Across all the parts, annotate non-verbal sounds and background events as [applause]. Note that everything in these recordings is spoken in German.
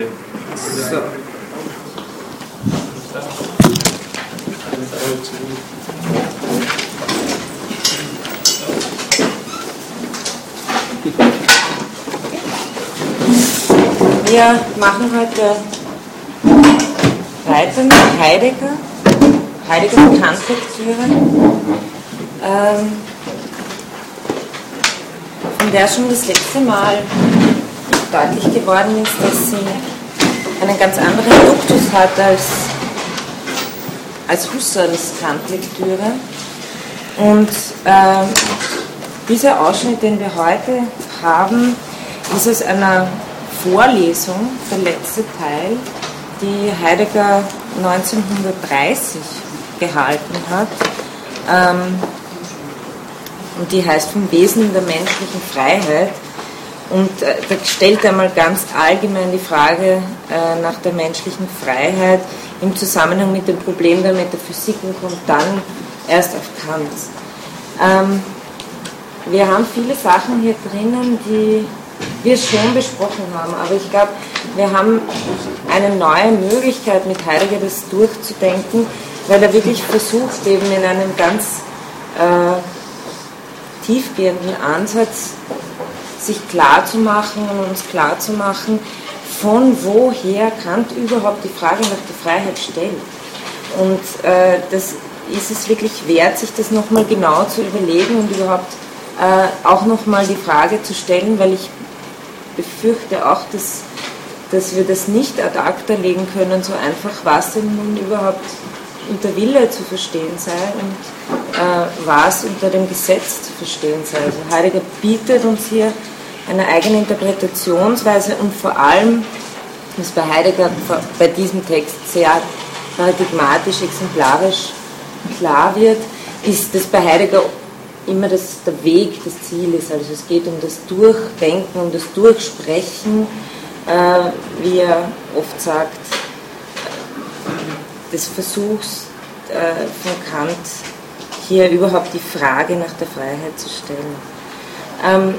Wir machen heute weiter mit Heidegger, Heidegger Kantlektüre, ähm, von der schon das letzte Mal deutlich geworden ist, dass sie einen ganz anderen Duktus hat als, als Husserls Kantlektüre. Und äh, dieser Ausschnitt, den wir heute haben, ist aus einer Vorlesung, der letzte Teil, die Heidegger 1930 gehalten hat. Ähm, und die heißt vom Wesen der menschlichen Freiheit. Und äh, da stellt er mal ganz allgemein die Frage äh, nach der menschlichen Freiheit im Zusammenhang mit dem Problem der Metaphysik und kommt dann erst auf Kant. Ähm, wir haben viele Sachen hier drinnen, die wir schon besprochen haben, aber ich glaube, wir haben eine neue Möglichkeit mit Heidegger das durchzudenken, weil er wirklich versucht, eben in einem ganz äh, tiefgehenden Ansatz sich klar zu und uns klar zu machen, von woher Kant überhaupt die Frage nach der Freiheit stellt. Und äh, das ist es wirklich wert, sich das nochmal genau zu überlegen und überhaupt äh, auch nochmal die Frage zu stellen, weil ich befürchte auch, dass, dass wir das nicht ad acta legen können, so einfach, was denn nun überhaupt unter Wille zu verstehen sei und äh, was unter dem Gesetz zu verstehen sei. Also Heidegger bietet uns hier eine eigene Interpretationsweise und vor allem, was bei Heidegger bei diesem Text sehr paradigmatisch, exemplarisch klar wird, ist, dass bei Heidegger immer das, der Weg das Ziel ist. Also es geht um das Durchdenken, um das Durchsprechen, äh, wie er oft sagt, des Versuchs äh, von Kant, hier überhaupt die Frage nach der Freiheit zu stellen. Ähm,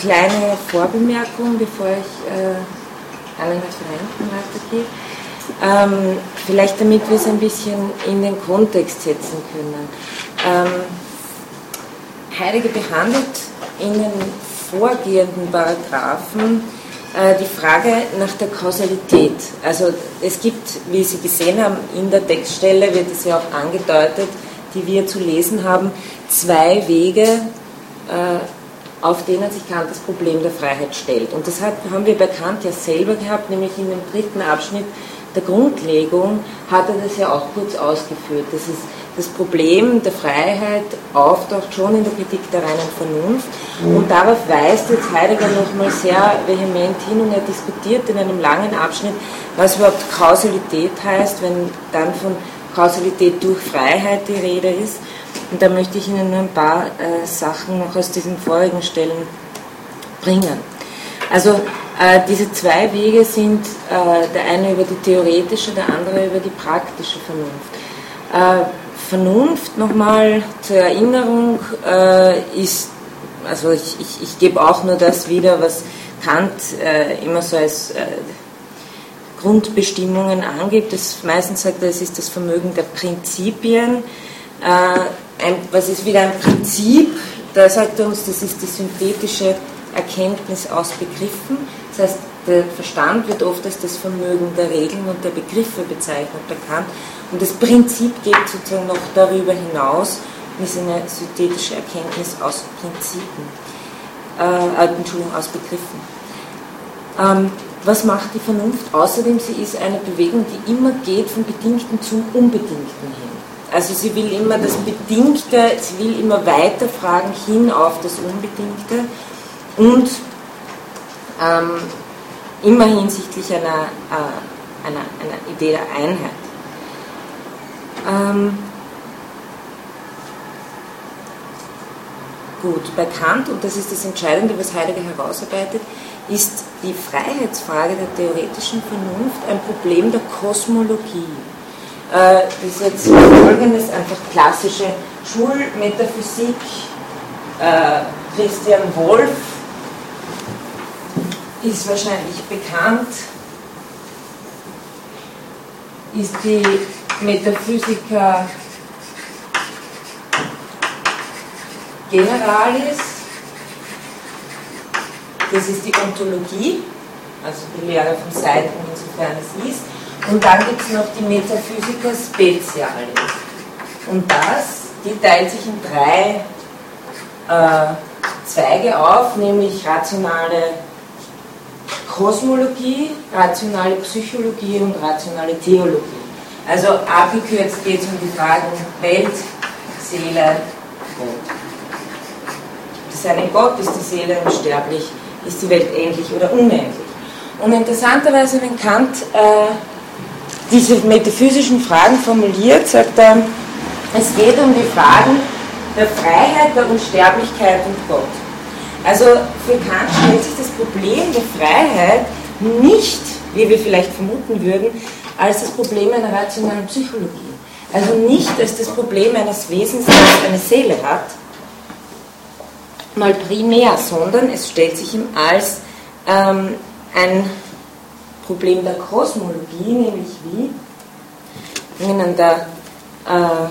kleine Vorbemerkung, bevor ich äh, an den Referenten weitergehe. Ähm, vielleicht damit wir es ein bisschen in den Kontext setzen können. Ähm, Heidegger behandelt in den vorgehenden Paragraphen die Frage nach der Kausalität. Also es gibt, wie Sie gesehen haben, in der Textstelle wird es ja auch angedeutet, die wir zu lesen haben, zwei Wege, äh, auf denen sich Kant das Problem der Freiheit stellt. Und das haben wir bei Kant ja selber gehabt, nämlich in dem dritten Abschnitt der Grundlegung hat er das ja auch kurz ausgeführt. Das ist das Problem der Freiheit auftaucht schon in der Kritik der reinen Vernunft. Und darauf weist jetzt Heidegger nochmal sehr vehement hin und er diskutiert in einem langen Abschnitt, was überhaupt Kausalität heißt, wenn dann von Kausalität durch Freiheit die Rede ist. Und da möchte ich Ihnen nur ein paar äh, Sachen noch aus diesen vorigen Stellen bringen. Also äh, diese zwei Wege sind äh, der eine über die theoretische, der andere über die praktische Vernunft. Äh, Vernunft nochmal zur Erinnerung äh, ist, also ich, ich, ich gebe auch nur das wieder, was Kant äh, immer so als Grundbestimmungen angibt. Das meistens sagt er, es ist das Vermögen der Prinzipien. Ein, was ist wieder ein Prinzip? Da sagt er uns, das ist die synthetische Erkenntnis aus Begriffen. Das heißt, der Verstand wird oft als das Vermögen der Regeln und der Begriffe bezeichnet bei Kant. Und das Prinzip geht sozusagen noch darüber hinaus und ist eine synthetische Erkenntnis aus Prinzipien, äh, äh, Entschuldigung, aus Begriffen. Ähm, was macht die Vernunft? Außerdem, sie ist eine Bewegung, die immer geht vom Bedingten zum Unbedingten hin. Also sie will immer das Bedingte, sie will immer weiterfragen hin auf das Unbedingte und ähm, immer hinsichtlich einer, äh, einer, einer Idee der Einheit. Ähm, gut, bei Kant, und das ist das Entscheidende, was Heidegger herausarbeitet, ist die Freiheitsfrage der theoretischen Vernunft ein Problem der Kosmologie. Äh, das ist jetzt folgendes, einfach klassische Schulmetaphysik, äh, Christian Wolff, ist wahrscheinlich bekannt, ist die Metaphysica Generalis, das ist die Ontologie, also die Lehre von Seiten, insofern es ist. Und dann gibt es noch die Metaphysica Specialis. Und das, die teilt sich in drei äh, Zweige auf, nämlich rationale Kosmologie, rationale Psychologie und rationale Theologie. Also abgekürzt geht es um die Fragen Welt, Seele, Gott. Ist es einen Gott, ist die Seele unsterblich, ist die Welt endlich oder unendlich? Und interessanterweise, wenn Kant äh, diese metaphysischen Fragen formuliert, sagt er, es geht um die Fragen der Freiheit, der Unsterblichkeit und Gott. Also für Kant stellt sich das Problem der Freiheit nicht, wie wir vielleicht vermuten würden, als das Problem einer rationalen Psychologie. Also nicht als das Problem eines Wesens, das eine Seele hat, mal primär, sondern es stellt sich ihm als ähm, ein Problem der Kosmologie, nämlich wie, ich Ihnen da äh, ein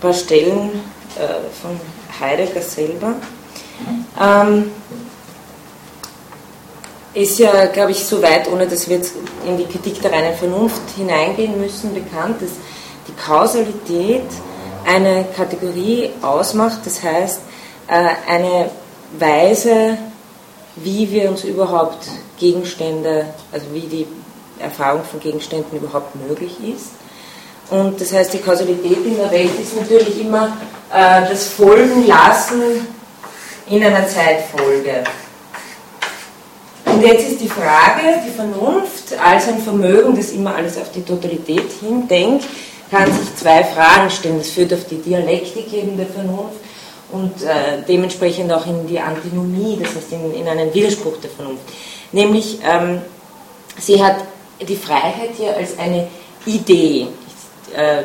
paar Stellen äh, von Heidegger selber, ähm, ist ja, glaube ich, so weit, ohne dass wir jetzt in die Kritik der reinen Vernunft hineingehen müssen, bekannt, dass die Kausalität eine Kategorie ausmacht, das heißt äh, eine Weise, wie wir uns überhaupt Gegenstände, also wie die Erfahrung von Gegenständen überhaupt möglich ist. Und das heißt, die Kausalität in der Welt ist natürlich immer äh, das Folgenlassen in einer Zeitfolge. Und jetzt ist die Frage, die Vernunft als ein Vermögen, das immer alles auf die Totalität hindenkt, kann sich zwei Fragen stellen. Das führt auf die Dialektik eben der Vernunft und äh, dementsprechend auch in die Antinomie, das heißt in, in einen Widerspruch der Vernunft. Nämlich, ähm, sie hat die Freiheit hier als eine Idee. Äh,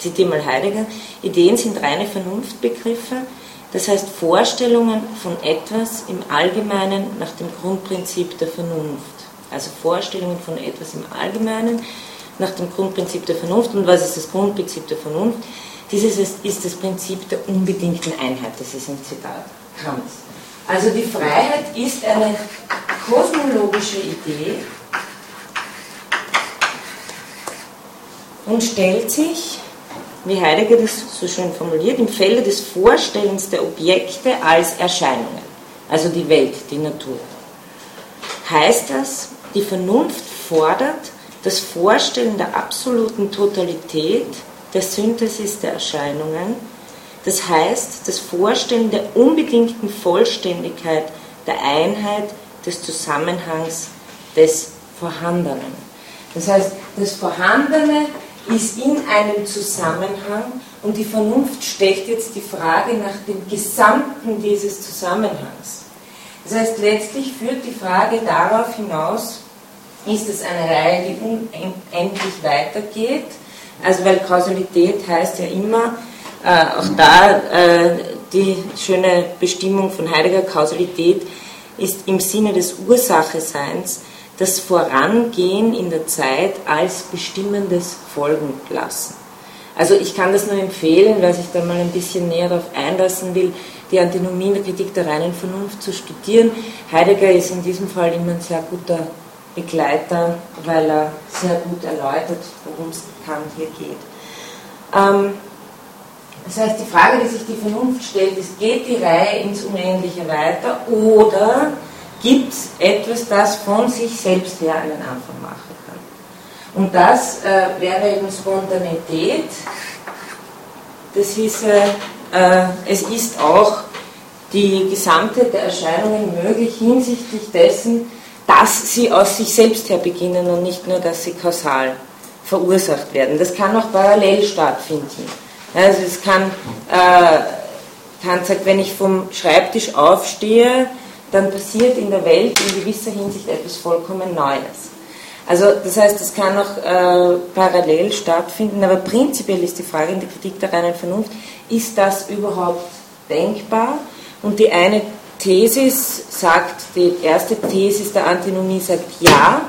zitiere mal Heidegger. Ideen sind reine Vernunftbegriffe, das heißt Vorstellungen von etwas im Allgemeinen nach dem Grundprinzip der Vernunft. Also Vorstellungen von etwas im Allgemeinen nach dem Grundprinzip der Vernunft. Und was ist das Grundprinzip der Vernunft? Dieses ist das Prinzip der unbedingten Einheit. Das ist ein Zitat Kants. Also die Freiheit ist eine kosmologische Idee und stellt sich, wie Heidegger das so schön formuliert, im Felde des Vorstellens der Objekte als Erscheinungen, also die Welt, die Natur. Heißt das, die Vernunft fordert das Vorstellen der absoluten Totalität der Synthesis der Erscheinungen, das heißt das Vorstellen der unbedingten Vollständigkeit der Einheit des Zusammenhangs des Vorhandenen. Das heißt, das Vorhandene ist in einem Zusammenhang und die Vernunft stellt jetzt die Frage nach dem Gesamten dieses Zusammenhangs. Das heißt, letztlich führt die Frage darauf hinaus, ist es eine Reihe, die unendlich weitergeht? Also, weil Kausalität heißt ja immer, äh, auch da äh, die schöne Bestimmung von Heidegger, Kausalität ist im Sinne des Ursacheseins das Vorangehen in der Zeit als bestimmendes Folgen lassen. Also ich kann das nur empfehlen, wer sich da mal ein bisschen näher darauf einlassen will, die Antinomie in der Kritik der reinen Vernunft zu studieren. Heidegger ist in diesem Fall immer ein sehr guter Begleiter, weil er sehr gut erläutert, worum es Kant hier geht. Ähm, das heißt, die Frage, die sich die Vernunft stellt, ist, geht die Reihe ins Unendliche weiter oder gibt es etwas, das von sich selbst her einen Anfang machen kann? Und das äh, wäre eben Spontanität. Das hieße, äh, es ist auch die Gesamtheit der Erscheinungen möglich hinsichtlich dessen, dass sie aus sich selbst her beginnen und nicht nur, dass sie kausal verursacht werden. Das kann auch parallel stattfinden. Also es kann, äh, Kant sagt, wenn ich vom Schreibtisch aufstehe, dann passiert in der Welt in gewisser Hinsicht etwas vollkommen Neues. Also das heißt, es kann auch äh, parallel stattfinden, aber prinzipiell ist die Frage in der Kritik der reinen Vernunft, ist das überhaupt denkbar? Und die eine Thesis sagt, die erste Thesis der Antinomie sagt ja,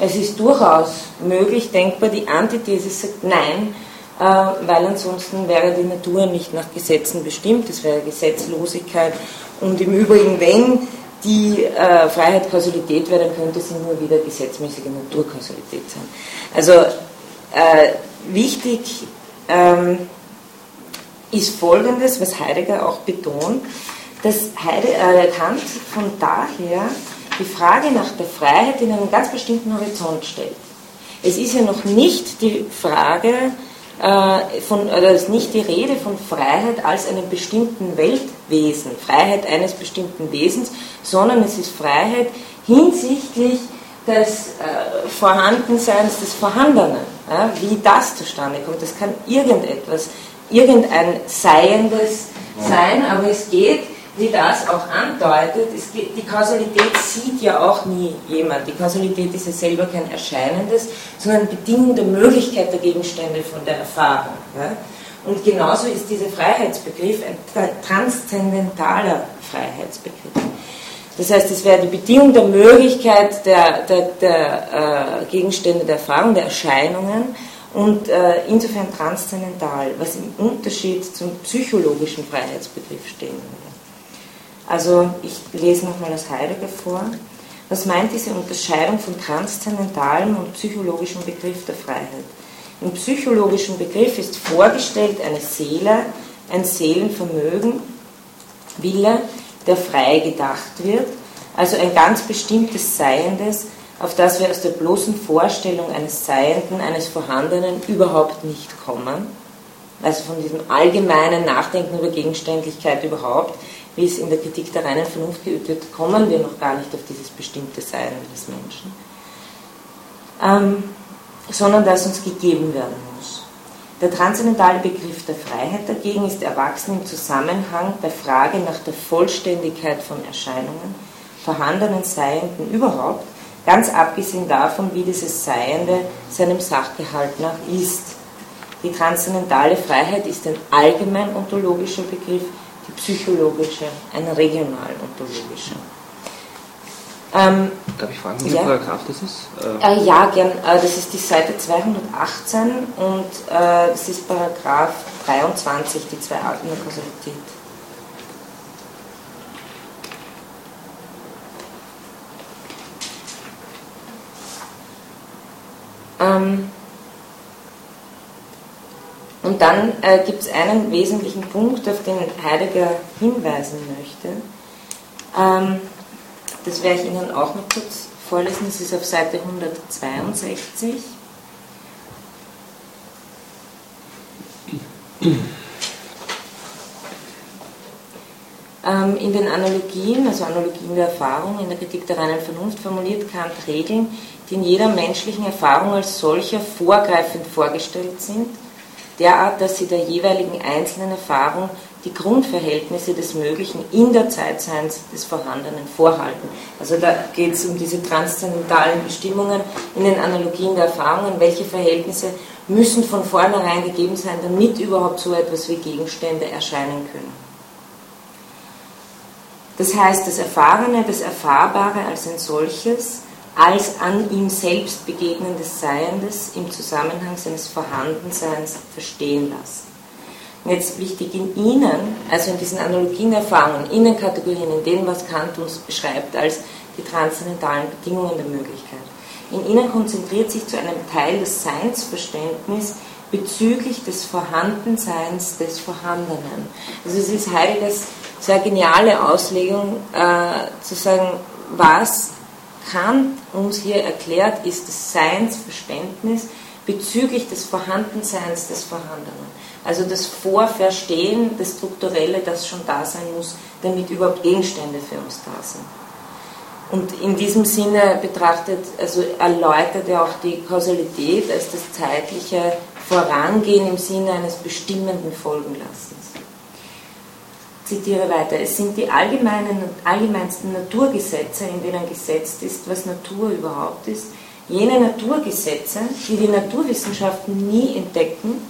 es ist durchaus möglich, denkbar, die Antithesis sagt nein, weil ansonsten wäre die Natur nicht nach Gesetzen bestimmt, es wäre Gesetzlosigkeit und im Übrigen, wenn die äh, Freiheit Kausalität wäre, dann könnte sie nur wieder gesetzmäßige Naturkausalität sein. Also äh, wichtig ähm, ist Folgendes, was Heidegger auch betont, dass Heide, äh, Kant von daher die Frage nach der Freiheit in einen ganz bestimmten Horizont stellt. Es ist ja noch nicht die Frage äh, von, oder ist nicht die Rede von Freiheit als einem bestimmten Weltwesen, Freiheit eines bestimmten Wesens, sondern es ist Freiheit hinsichtlich des äh, Vorhandenseins des Vorhandenen, ja, wie das zustande kommt. Das kann irgendetwas, irgendein Seiendes sein, aber es geht wie das auch andeutet, geht, die Kausalität sieht ja auch nie jemand. Die Kausalität ist ja selber kein Erscheinendes, sondern Bedingung der Möglichkeit der Gegenstände von der Erfahrung. Ja? Und genauso ist dieser Freiheitsbegriff ein transzendentaler Freiheitsbegriff. Das heißt, es wäre die Bedingung der Möglichkeit der, der, der äh, Gegenstände der Erfahrung, der Erscheinungen und äh, insofern transzendental, was im Unterschied zum psychologischen Freiheitsbegriff stehen würde. Also ich lese nochmal das Heidegger vor. Was meint diese Unterscheidung von transzendentalem und psychologischem Begriff der Freiheit? Im psychologischen Begriff ist vorgestellt eine Seele, ein Seelenvermögen, Wille, der frei gedacht wird, also ein ganz bestimmtes Seiendes, auf das wir aus der bloßen Vorstellung eines Seienden, eines Vorhandenen überhaupt nicht kommen. Also von diesem allgemeinen Nachdenken über Gegenständlichkeit überhaupt wie es in der Kritik der reinen Vernunft geübt wird, kommen wir noch gar nicht auf dieses bestimmte Sein des Menschen, ähm, sondern das uns gegeben werden muss. Der transzendentale Begriff der Freiheit dagegen ist erwachsen im Zusammenhang der Frage nach der Vollständigkeit von Erscheinungen, vorhandenen Seienden überhaupt, ganz abgesehen davon, wie dieses Seiende seinem Sachgehalt nach ist. Die transzendentale Freiheit ist ein allgemein ontologischer Begriff, psychologische, eine regional-ontologische. Ähm, Darf ich fragen, welcher ja. Paragraph das ist? Äh, ja, gern. Äh, das ist die Seite 218 und äh, das ist Paragraph 23, die zwei Arten der Kausalität. Ähm, und dann äh, gibt es einen wesentlichen Punkt, auf den Heidegger hinweisen möchte. Ähm, das werde ich Ihnen auch noch kurz vorlesen. Das ist auf Seite 162. Ähm, in den Analogien, also Analogien der Erfahrung, in der Kritik der reinen Vernunft formuliert Kant Regeln, die in jeder menschlichen Erfahrung als solcher vorgreifend vorgestellt sind derart, dass sie der jeweiligen einzelnen Erfahrung die Grundverhältnisse des Möglichen in der Zeitseins des Vorhandenen vorhalten. Also da geht es um diese transzendentalen Bestimmungen in den Analogien der Erfahrungen, welche Verhältnisse müssen von vornherein gegeben sein, damit überhaupt so etwas wie Gegenstände erscheinen können. Das heißt, das Erfahrene, das Erfahrbare als ein solches als an ihm selbst begegnendes Seiendes im Zusammenhang seines Vorhandenseins verstehen lassen. Und jetzt wichtig in ihnen, also in diesen Analogien Erfahrungen, in den Kategorien, in dem, was Kant uns beschreibt als die transzendentalen Bedingungen der Möglichkeit. In ihnen konzentriert sich zu einem Teil das Seinsverständnis bezüglich des Vorhandenseins des Vorhandenen. Also es ist Heideggers sehr geniale Auslegung, äh, zu sagen, was Kant uns hier erklärt, ist das Seinsverständnis bezüglich des Vorhandenseins des Vorhandenen. Also das Vorverstehen, das Strukturelle, das schon da sein muss, damit überhaupt Gegenstände für uns da sind. Und in diesem Sinne betrachtet, also erläutert er auch die Kausalität als das zeitliche Vorangehen im Sinne eines bestimmenden Folgenlassens zitiere weiter, es sind die allgemeinen, allgemeinsten Naturgesetze, in denen gesetzt ist, was Natur überhaupt ist, jene Naturgesetze, die die Naturwissenschaften nie entdecken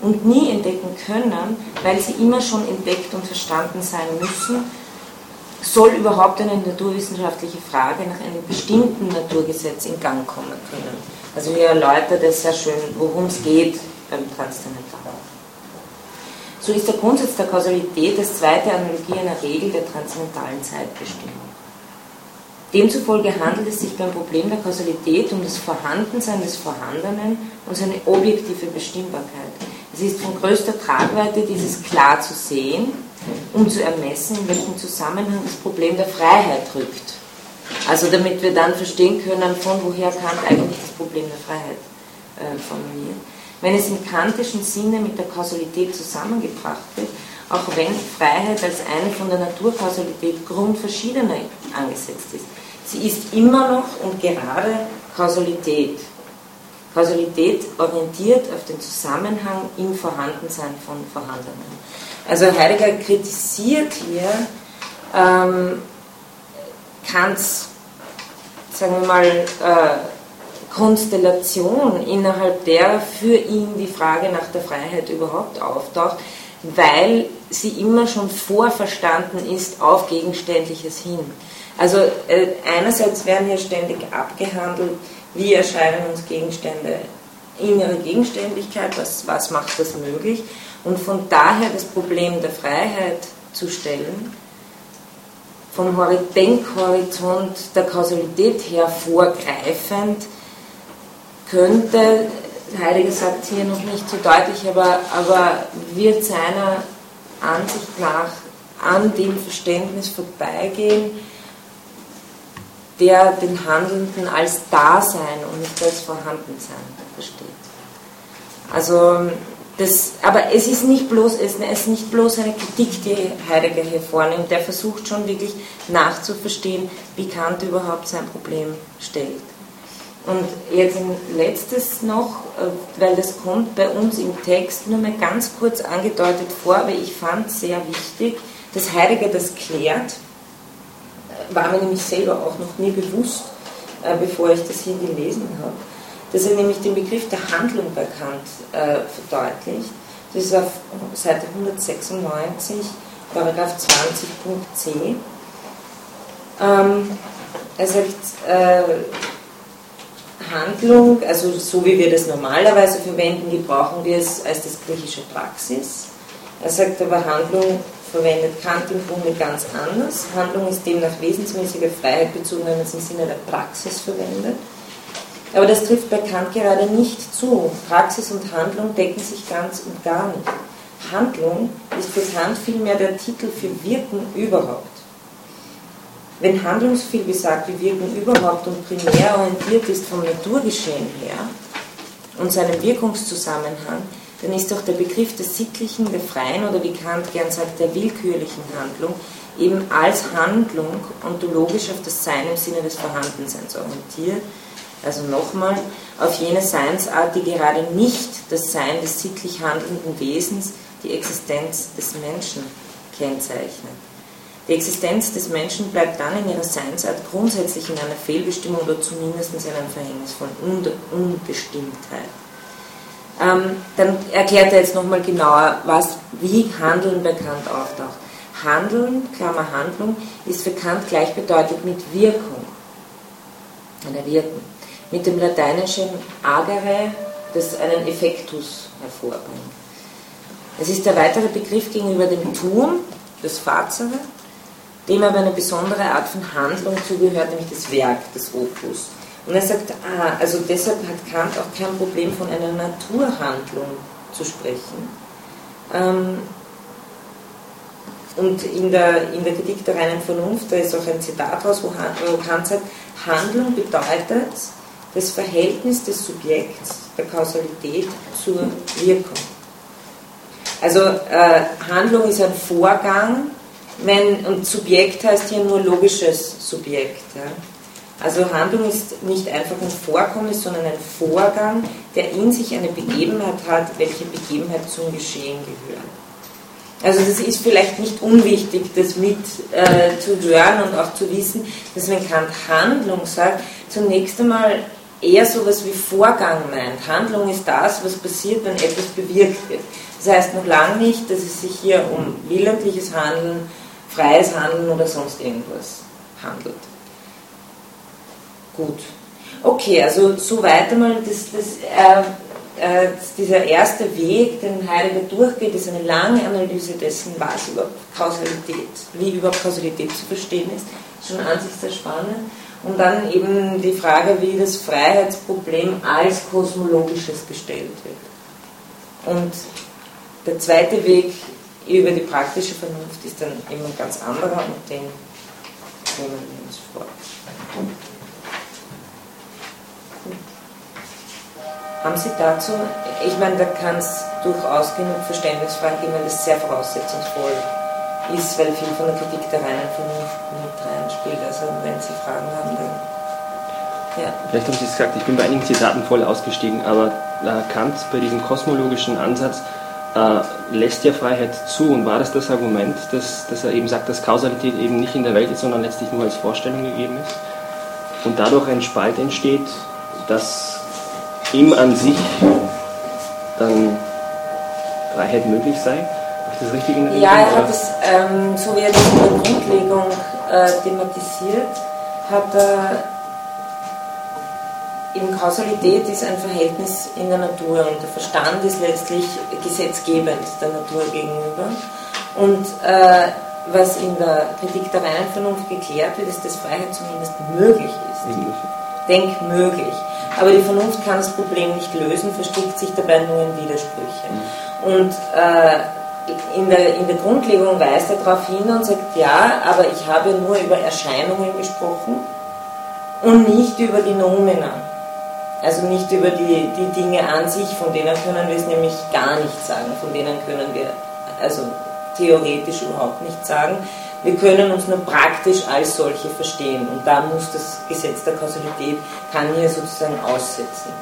und nie entdecken können, weil sie immer schon entdeckt und verstanden sein müssen, soll überhaupt eine naturwissenschaftliche Frage nach einem bestimmten Naturgesetz in Gang kommen können. Also hier erläutert es sehr schön, worum es geht beim Transzendental. So ist der Grundsatz der Kausalität das zweite Analogie einer Regel der transzendentalen Zeitbestimmung. Demzufolge handelt es sich beim Problem der Kausalität um das Vorhandensein des Vorhandenen und seine objektive Bestimmbarkeit. Es ist von größter Tragweite, dieses klar zu sehen, um zu ermessen, in welchem Zusammenhang das Problem der Freiheit rückt. Also damit wir dann verstehen können, von woher Kant eigentlich das Problem der Freiheit äh, formuliert. Wenn es im kantischen Sinne mit der Kausalität zusammengebracht wird, auch wenn Freiheit als eine von der Naturkausalität grundverschiedener angesetzt ist. Sie ist immer noch und gerade Kausalität. Kausalität orientiert auf den Zusammenhang im Vorhandensein von Vorhandenen. Also Heidegger kritisiert hier ähm, Kants, sagen wir mal, äh, Konstellation, innerhalb der für ihn die Frage nach der Freiheit überhaupt auftaucht, weil sie immer schon vorverstanden ist auf Gegenständliches hin. Also äh, einerseits werden hier ständig abgehandelt, wie erscheinen uns Gegenstände in ihrer Gegenständlichkeit, was, was macht das möglich und von daher das Problem der Freiheit zu stellen, vom Denkhorizont der Kausalität her vorgreifend, könnte, Heidegger sagt hier noch nicht so deutlich, aber, aber wird seiner Ansicht nach an dem Verständnis vorbeigehen, der den Handelnden als Dasein und nicht als Vorhandensein versteht. Also das, aber es ist nicht bloß, es ist nicht bloß eine Kritik, die Heidegger hier vornimmt. Der versucht schon wirklich nachzuverstehen, wie Kant überhaupt sein Problem stellt. Und jetzt ein letztes noch, äh, weil das kommt bei uns im Text nur mal ganz kurz angedeutet vor, aber ich fand sehr wichtig, dass Heidegger das klärt war mir nämlich selber auch noch nie bewusst, äh, bevor ich das hier gelesen habe, dass er nämlich den Begriff der Handlung bei Kant äh, verdeutlicht. Das ist auf Seite 196, Paragraph 20.c. Ähm, er sagt, äh, Handlung, also so wie wir das normalerweise verwenden, gebrauchen wir es als das griechische Praxis. Er sagt aber, Handlung verwendet Kant im Grunde ganz anders. Handlung ist demnach wesensmäßige Freiheit bezogen, wenn man es im Sinne der Praxis verwendet. Aber das trifft bei Kant gerade nicht zu. Praxis und Handlung decken sich ganz und gar nicht. Handlung ist für Kant vielmehr der Titel für Wirken überhaupt. Wenn Handlungsviel gesagt wie Wirken überhaupt und primär orientiert ist vom Naturgeschehen her und seinem Wirkungszusammenhang, dann ist doch der Begriff der sittlichen, der freien oder wie Kant gern sagt, der willkürlichen Handlung eben als Handlung ontologisch auf das Sein im Sinne des Vorhandenseins orientiert. Also nochmal, auf jene Seinsart, die gerade nicht das Sein des sittlich handelnden Wesens, die Existenz des Menschen kennzeichnet. Die Existenz des Menschen bleibt dann in ihrer Seinsart grundsätzlich in einer Fehlbestimmung oder zumindest in einem Verhängnis von Unbestimmtheit. Ähm, dann erklärt er jetzt nochmal genauer, was, wie Handeln bei Kant auftaucht. Handeln, Klammer Handlung, ist für Kant gleichbedeutend mit Wirkung oder Wirken. Mit dem lateinischen agere, das einen Effektus hervorbringt. Es ist der weitere Begriff gegenüber dem Tun, das Fazere, dem aber eine besondere Art von Handlung zugehört, nämlich das Werk, das Opus. Und er sagt, ah, also deshalb hat Kant auch kein Problem von einer Naturhandlung zu sprechen. Ähm, und in der, in der Kritik der reinen Vernunft, da ist auch ein Zitat raus, wo, wo Kant sagt, Handlung bedeutet das Verhältnis des Subjekts, der Kausalität zur Wirkung. Also äh, Handlung ist ein Vorgang, wenn, und Subjekt heißt hier nur logisches Subjekt. Ja. Also Handlung ist nicht einfach ein Vorkommnis, sondern ein Vorgang, der in sich eine Begebenheit hat, welche Begebenheit zum Geschehen gehört. Also das ist vielleicht nicht unwichtig, das mit äh, und auch zu wissen, dass wenn Kant Handlung sagt, zunächst einmal eher so etwas wie Vorgang meint. Handlung ist das, was passiert, wenn etwas bewirkt wird. Das heißt noch lange nicht, dass es sich hier um willentliches Handeln freies Handeln oder sonst irgendwas handelt. Gut. Okay, also soweit einmal das, das, äh, äh, dieser erste Weg, den Heidegger durchgeht, ist eine lange Analyse dessen, was überhaupt Kausalität, wie überhaupt Kausalität zu verstehen ist. Schon an sich sehr spannend. Und dann eben die Frage, wie das Freiheitsproblem als kosmologisches gestellt wird. Und der zweite Weg über die praktische Vernunft ist dann immer ein ganz anderer und den nehmen wir uns vor. Haben Sie dazu, ich meine, da kann es durchaus genug Verständnisfragen geben, weil das sehr voraussetzungsvoll ist, weil viel von der Kritik der reinen Vernunft mit reinspielt. Also wenn Sie Fragen haben, dann. Ja. Vielleicht habe ich es gesagt, ich bin bei einigen Zitaten voll ausgestiegen, aber Kant bei diesem kosmologischen Ansatz äh, lässt ja Freiheit zu. Und war das das Argument, dass, dass er eben sagt, dass Kausalität eben nicht in der Welt ist, sondern letztlich nur als Vorstellung gegeben ist? Und dadurch ein Spalt entsteht, dass ihm an sich dann Freiheit möglich sei? Habe ich das richtig in Erinnerung? Ja, er hat es, ähm, so wie er das in der Grundlegung äh, thematisiert, hat er eben Kausalität ist ein Verhältnis in der Natur und der Verstand ist letztlich gesetzgebend der Natur gegenüber. Und äh, was in der Kritik der reinen Vernunft geklärt wird, ist, dass Freiheit zumindest möglich ist. Denkmöglich. Aber die Vernunft kann das Problem nicht lösen, verstrickt sich dabei nur in Widersprüche. Mhm. Und äh, in, der, in der Grundlegung weist er darauf hin und sagt, ja, aber ich habe nur über Erscheinungen gesprochen und nicht über die Nomina. Also nicht über die, die Dinge an sich, von denen können wir es nämlich gar nicht sagen, von denen können wir also theoretisch überhaupt nicht sagen. Wir können uns nur praktisch als solche verstehen und da muss das Gesetz der Kausalität, kann hier sozusagen aussetzen.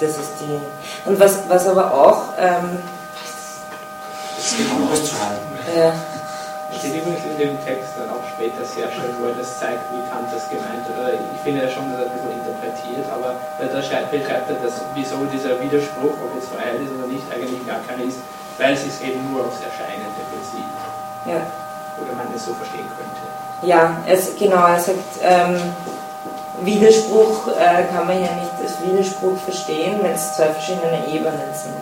Das ist die. Und was, was aber auch. Ähm, das ist genau auszuhalten. Ja. Sehe übrigens in dem Text dann auch später sehr schön, wo er das zeigt, wie Kant das gemeint hat. Ich finde ja schon, dass er ein bisschen interpretiert, aber da beschreibt er, dass, wieso dieser Widerspruch, ob es Freiheit ist oder nicht, eigentlich gar keiner ist, weil es sich eben nur aufs Erscheinende bezieht. Ja oder man es so verstehen könnte. Ja, es, genau, er sagt, ähm, Widerspruch äh, kann man ja nicht als Widerspruch verstehen, wenn es zwei verschiedene Ebenen sind.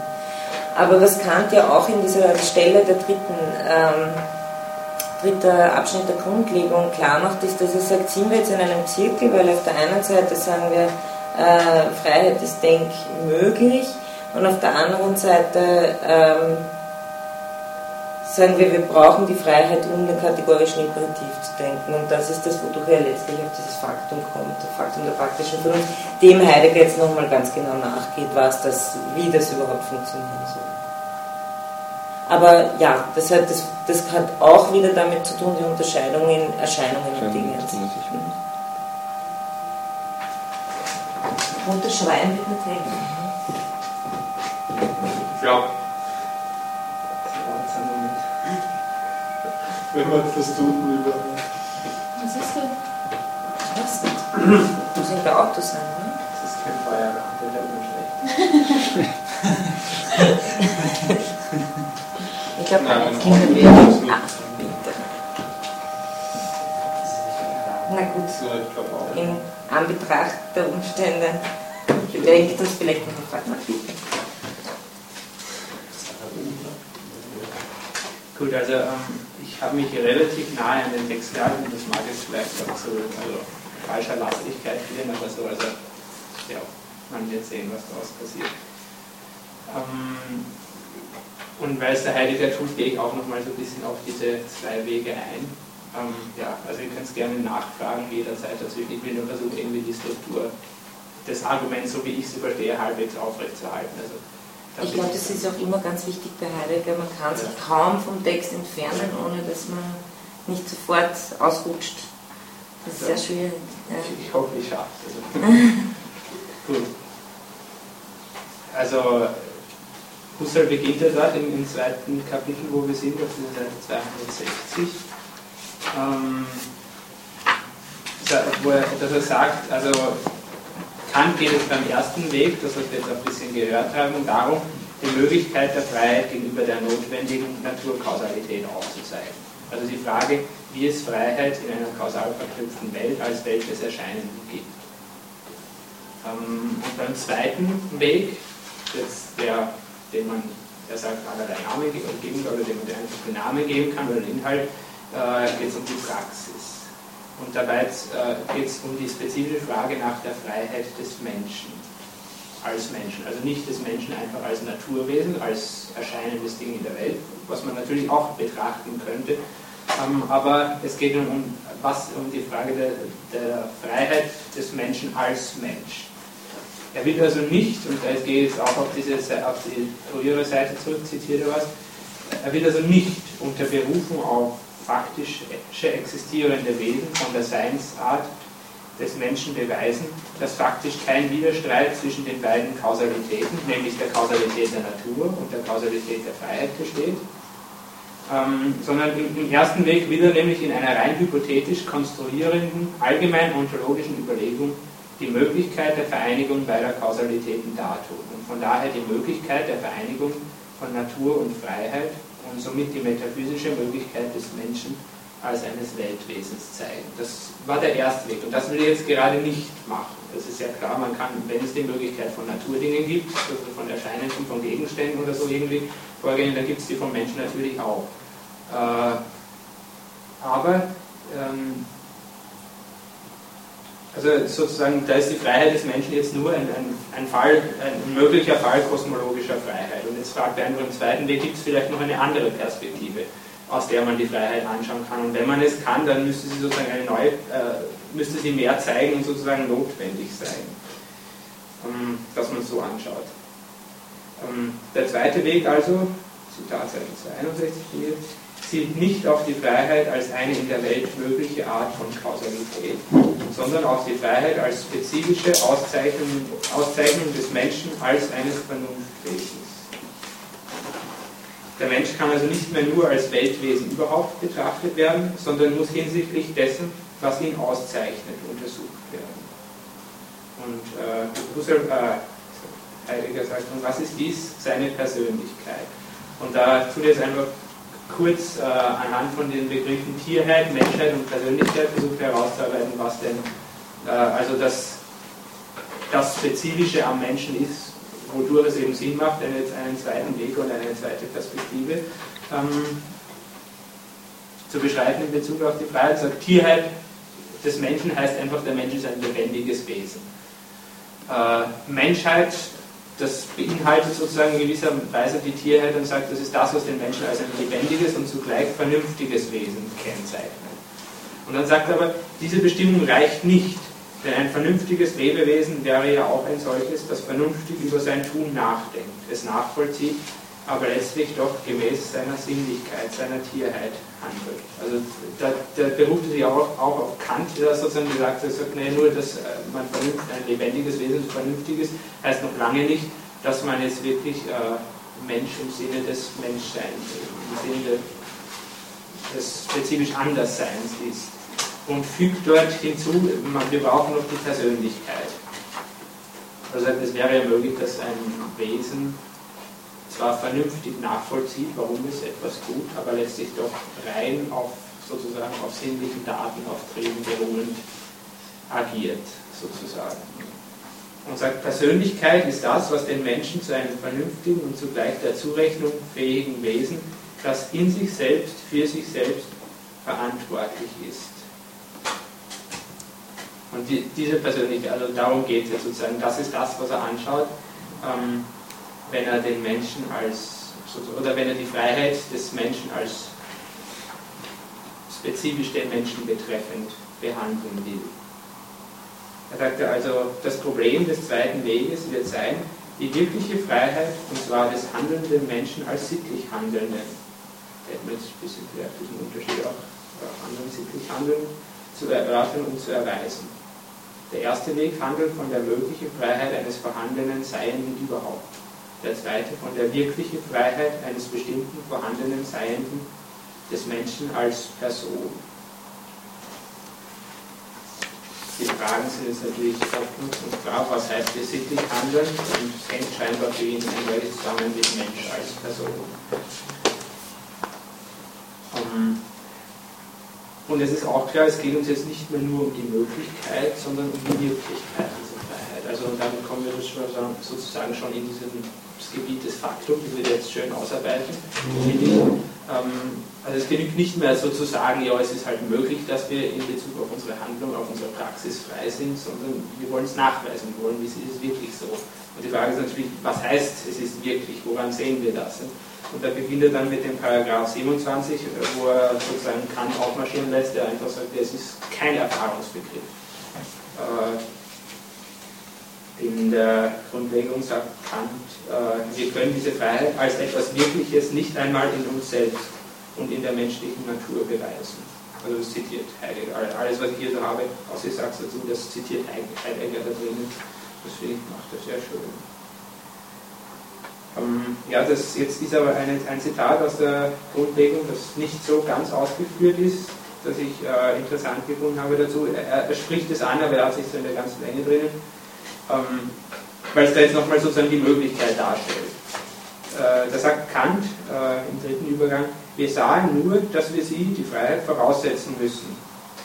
Aber was Kant ja auch in dieser Stelle der dritten, ähm, dritter Abschnitt der Grundlegung klar macht, ist, dass er sagt, sind wir jetzt in einem Zirkel, weil auf der einen Seite sagen wir, äh, Freiheit ist denkmöglich und auf der anderen Seite ähm, sagen wir, wir brauchen die Freiheit, um den kategorischen Imperativ zu denken. Und das ist das, wodurch er letztlich auf dieses Faktum kommt, das Faktum der praktischen Vernunft, dem Heidegger jetzt nochmal ganz genau nachgeht, was das, wie das überhaupt funktionieren soll. Aber ja, das hat, das, das hat auch wieder damit zu tun, die Unterscheidung in Erscheinungen und Dingen. Unterschreiben mit dem Text. Ja. wenn man das tun über. Was ist denn? Was? Muss in der Auto sein, oder? Das ist kein Feierabend, der man schlecht. [laughs] ich glaube, meine Kinder werden. Ah, bitte. Na gut, in Anbetracht der Umstände bedenkt das vielleicht noch eine Frage. Gut, also ähm, ich habe mich relativ nahe an den Text gehalten, das mag jetzt vielleicht auch zu also, falscher Lastigkeit führen, aber so, also ja, man wird sehen, was daraus passiert. Ähm, und weil es der Heidegger tut, gehe ich auch nochmal so ein bisschen auf diese zwei Wege ein. Ähm, ja, also ihr könnt es gerne nachfragen jederzeit. Also ich will nur versuchen, irgendwie die Struktur des Arguments, so wie ich sie verstehe, halbwegs aufrechtzuerhalten. Also ich glaube, das ist auch immer ganz wichtig bei Heidegger. Man kann sich kaum vom Text entfernen, ohne dass man nicht sofort ausrutscht. Das ist ja. sehr schwierig. Ja. Ich hoffe, ich schaffe es. [laughs] Gut. Also, Husserl beginnt ja dort im, im, zweiten Kapitel, wo wir sind, auf der Seite 260. Ähm, wo er, dass er sagt, also Kant geht es beim ersten Weg, das was wir jetzt ein bisschen gehört haben, darum, die Möglichkeit der Freiheit gegenüber der notwendigen Naturkausalität aufzuzeigen. Also die Frage, wie es Freiheit in einer kausal verknüpften Welt als Welt des Erscheinenden gibt. Ähm, und beim zweiten Weg, jetzt der, den man, der sagt, allerlei Name geben oder dem man einfach den Namen geben kann oder den Inhalt, äh, geht es um die Praxis. Und dabei äh, geht es um die spezifische Frage nach der Freiheit des Menschen als Menschen. Also nicht des Menschen einfach als Naturwesen, als erscheinendes Ding in der Welt, was man natürlich auch betrachten könnte. Ähm, aber es geht um, was, um die Frage der, der Freiheit des Menschen als Mensch. Er will also nicht, und da ich jetzt auch auf, diese, auf die frühere Seite zurück, zitiere was, er will also nicht unter Berufung auf faktisch existierende Wesen von der Seinsart des Menschen beweisen, dass faktisch kein Widerstreit zwischen den beiden Kausalitäten, nämlich der Kausalität der Natur und der Kausalität der Freiheit besteht, ähm, sondern im, ersten Weg will er nämlich in einer rein hypothetisch konstruierenden, allgemein ontologischen Überlegung die Möglichkeit der Vereinigung beider Kausalitäten dartun und von daher die Möglichkeit der Vereinigung von Natur und Freiheit und somit die metaphysische Möglichkeit des Menschen als eines Weltwesens zeigen. Das war der erste Weg und das will ich jetzt gerade nicht machen. Das ist ja klar, man kann, wenn es die Möglichkeit von Naturdingen gibt, also von Erscheinungen von Gegenständen oder so irgendwie vorgehen, dann gibt es die vom Menschen natürlich auch. Äh, aber ähm, also sozusagen, da ist die Freiheit des Menschen jetzt nur ein, ein, ein, Fall, ein möglicher Fall kosmologischer Freiheit. Und jetzt fragt er einfach im zweiten Weg, gibt es vielleicht noch eine andere Perspektive? aus der man die Freiheit anschauen kann. Und wenn man es kann, dann müsste sie sozusagen eine neue, äh, müsste sie mehr zeigen und sozusagen notwendig sein, ähm, dass man es so anschaut. Ähm, der zweite Weg also, Zitat Seite 261 hier, zielt nicht auf die Freiheit als eine in der Welt mögliche Art von Kausalität, sondern auf die Freiheit als spezifische Auszeichnung, Auszeichnung des Menschen als eines Vernunftwesens. Der Mensch kann also nicht mehr nur als Weltwesen überhaupt betrachtet werden, sondern muss hinsichtlich dessen, was ihn auszeichnet, untersucht werden. Und äh, Husserl, äh, Heidegger sagt, und was ist dies? Seine Persönlichkeit. Und da tut es einfach kurz äh, anhand von den Begriffen Tierheit, Menschheit und Persönlichkeit versucht herauszuarbeiten, was denn äh, also das, das Spezifische am Menschen ist, wodurch es eben Sinn macht, einen, einen zweiten Weg oder eine zweite Perspektive ähm, zu beschreiten in Bezug auf die Freiheit. Sagt, Tierheit des Menschen heißt einfach, der Mensch ist ein lebendiges Wesen. Äh, Menschheit, das beinhaltet sozusagen in gewisser Weise die Tierheit und sagt, das ist das, was den Menschen als ein lebendiges und zugleich vernünftiges Wesen kennzeichnet. Und dann sagt er aber, diese Bestimmung reicht nicht, denn ein vernünftiges Lebewesen wäre ja auch ein solches, das vernünftig über sein Tun nachdenkt, es nachvollzieht, aber letztlich doch gemäß seiner Sinnlichkeit, seiner Tierheit handelt. Also da, da beruft sich auch, auch auf Kant, der sozusagen gesagt hat, sagt, nee, nur, dass äh, man ein lebendiges Wesen vernünftig ist, heißt noch lange nicht, dass man jetzt wirklich äh, Mensch im Sinne des Menschseins, im Sinne des spezifisch Andersseins ist und fügt dort hinzu, wir brauchen noch die Persönlichkeit. Also es wäre ja möglich, dass ein Wesen zwar vernünftig nachvollzieht, warum es etwas tut, aber letztlich doch rein auf sozusagen auf sinnlichen Datenauftrieben beruhend agiert, sozusagen. Und sagt, Persönlichkeit ist das, was den Menschen zu einem vernünftigen und zugleich der Zurechnung fähigen Wesen, das in sich selbst, für sich selbst verantwortlich ist. Und die, diese Persönlichkeit, also darum geht es jetzt sozusagen, das ist das, was er anschaut, ähm, wenn er den Menschen als, oder wenn er die Freiheit des Menschen als spezifisch den Menschen betreffend behandeln will. Er sagte also, das Problem des zweiten Weges wird sein, die wirkliche Freiheit, und zwar des handelnden Menschen als sittlich Handelnden, hätten wir jetzt ein bisschen vielleicht diesen Unterschied auch anderen sittlich Handeln, zu erörtern und zu erweisen. Der erste Weg handelt von der möglichen Freiheit eines vorhandenen Seienden überhaupt. Der zweite von der wirklichen Freiheit eines bestimmten vorhandenen Seienden des Menschen als Person. Die Fragen sind jetzt natürlich offen und klar, was heißt hier sittlich handeln und es hängt scheinbar für ihn eindeutig zusammen mit Mensch als Person. Um, Und es ist auch klar, es geht uns jetzt nicht mehr nur um die Möglichkeit, sondern um die Wirklichkeit dieser Freiheit. Also und damit kommen wir sozusagen schon in dieses Gebiet des Faktums, das wir jetzt schön ausarbeiten. Ähm, also es genügt nicht mehr sozusagen, ja, es ist halt möglich, dass wir in Bezug auf unsere Handlung, auf unsere Praxis frei sind, sondern wir wollen es nachweisen, wir wollen, wie ist es wirklich so. Und die Frage ist natürlich, was heißt, es ist wirklich, woran sehen wir das? Und da beginnt er dann mit dem Paragraph 27, wo er sozusagen Kant aufmarschieren lässt, der einfach sagt, es ist kein Erfahrungsbegriff. In der Grundlegung sagt Kant, äh, wir können diese Freiheit als etwas Wirkliches nicht einmal in uns selbst und in der menschlichen Natur beweisen. Also das zitiert Heidegger. Alles, was ich hier so habe, außer ich sage dazu, das zitiert Heidegger da drinnen. Das finde ich, macht das sehr schön. Ähm, ja, das jetzt ist aber eine, ein Zitat aus der Grundlegung, das nicht so ganz ausgeführt ist, das ich äh, interessant gefunden habe dazu. Er, er, spricht es an, aber er hat sich so in der ganzen Länge drinnen, ähm, weil es da jetzt nochmal sozusagen die Möglichkeit darstellt. Äh, da sagt Kant äh, im dritten Übergang, wir sagen nur, dass wir sie, die Freiheit, voraussetzen müssen,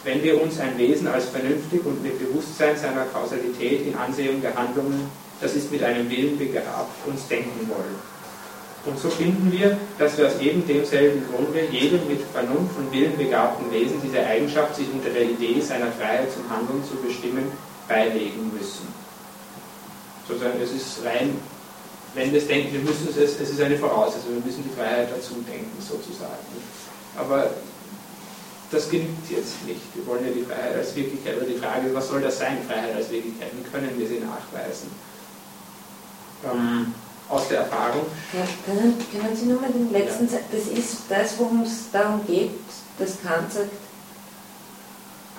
wenn wir uns ein Wesen als vernünftig und mit Bewusstsein seiner Kausalität in Ansehung der Handlungen das ist mit einem Willen begabt, uns denken wollen. Und so finden wir, dass wir aus eben demselben Grunde jedem mit Vernunft und Willen begabten Wesen diese Eigenschaft, sich unter der Idee seiner Freiheit zum Handeln zu bestimmen, beilegen müssen. Sozusagen, es ist rein, wenn wir es denken, wir müssen es, es ist eine Voraussetzung, wir müssen die Freiheit dazu denken, sozusagen. Aber das genügt jetzt nicht. Wir wollen ja die Freiheit als Wirklichkeit, oder die Frage ist, was soll das sein, Freiheit als Wirklichkeit? Wie können wir sie nachweisen? ähm, aus der Erfahrung. Ja, können, können Sie nur mal den letzten ja. das ist das, worum es darum geht, dass Kant sagt,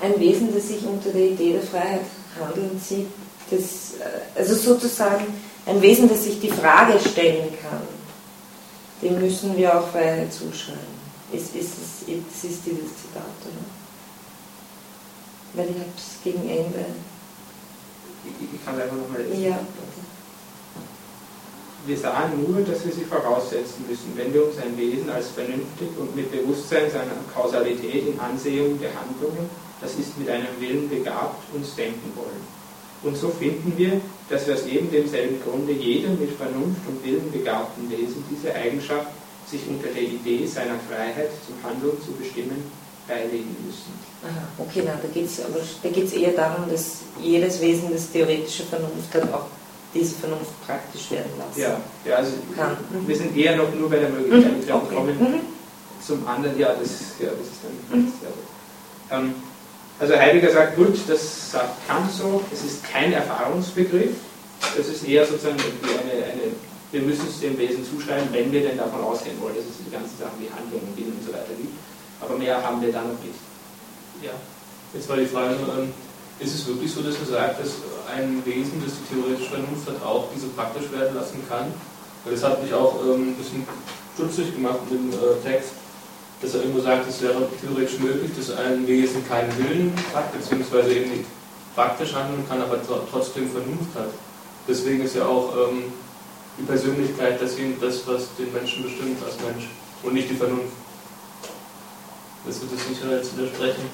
ein Wesen, das sich unter der Idee der Freiheit handeln sieht, das, äh, also sozusagen ein Wesen, das sich die Frage stellen kann, dem müssen wir auch Freiheit zuschreiben. Ist, ist, ist, ist, ist dieses Zitat, oder? Weil ich habe es gegen Ende. Ich, ich kann es einfach nochmal lesen. Ja, wir sahen nur, dass wir sie voraussetzen müssen, wenn wir uns ein Wesen als vernünftig und mit Bewusstsein seiner Kausalität in Ansehung der Handlungen, das ist mit einem Willen begabt, uns denken wollen. Und so finden wir, dass wir aus eben demselben Grunde jedem mit Vernunft und Willen begabten Wesen diese Eigenschaft, sich unter der Idee seiner Freiheit zum Handeln zu bestimmen, beilegen müssen. Aha, okay, na, da geht es da eher darum, dass jedes Wesen das theoretische Vernunft hat, auch diese Vernunft praktisch werden lassen ja, ja also kann. Wir sind eher noch nur bei der Möglichkeit. Mhm. Okay. kommen mhm. zum anderen, ja, das, ja, das ist dann. Mhm. Ähm, also Heidegger sagt, gut, das sagt Kant so, es ist kein Erfahrungsbegriff, das ist eher sozusagen eine, eine wir müssen es dem Wesen zuschreiben, wenn wir denn davon ausgehen wollen, dass es die ganzen Sachen wie Handlungen, Willen und so weiter gibt. Aber mehr haben wir da noch nicht. Ja. Jetzt war die Frage, ähm, ist es wirklich so, dass er sagt, dass ein Wesen, das die theoretische Vernunft hat, auch diese praktisch werden lassen kann? Weil das hat mich auch ähm, ein bisschen stutzig gemacht mit dem äh, Text, dass er irgendwo sagt, es wäre theoretisch möglich, dass ein Wesen keinen Willen hat, beziehungsweise eben nicht praktisch handeln kann, aber trotzdem Vernunft hat. Deswegen ist ja auch ähm, die Persönlichkeit das, das, was den Menschen bestimmt als Mensch und nicht die Vernunft. Das wird es sicher jetzt widersprechen.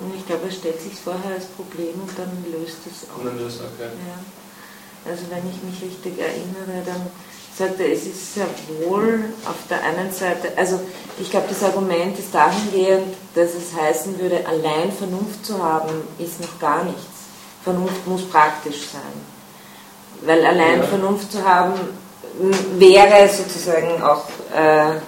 Und ich glaube, er stellt sich vorher als Problem und dann löst es auch. Und dann löst okay. Ja. Also wenn ich mich richtig erinnere, dann sagt er, es ist sehr wohl auf der einen Seite, also ich glaube, das Argument ist dahingehend, dass es heißen würde, allein Vernunft zu haben, ist noch gar nichts. Vernunft muss praktisch sein. Weil allein ja. Vernunft zu haben, wäre sozusagen auch äh,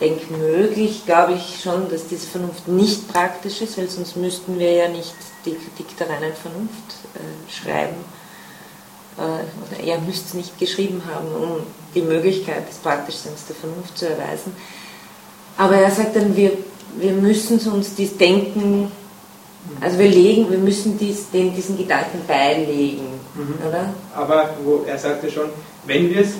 denke möglich, glaube ich schon, dass diese Vernunft nicht praktisch ist, weil sonst müssten wir ja nicht die Kritik der reinen Vernunft äh, schreiben. Äh, oder er müsste es nicht geschrieben haben, um die Möglichkeit des Praktischseins der Vernunft zu erweisen. Aber er sagt dann, wir, wir müssen uns dies Denken, also wir legen, wir müssen dies, den, diesen Gedanken beilegen. Mhm. Oder? Aber wo, er sagte schon, wenn wir es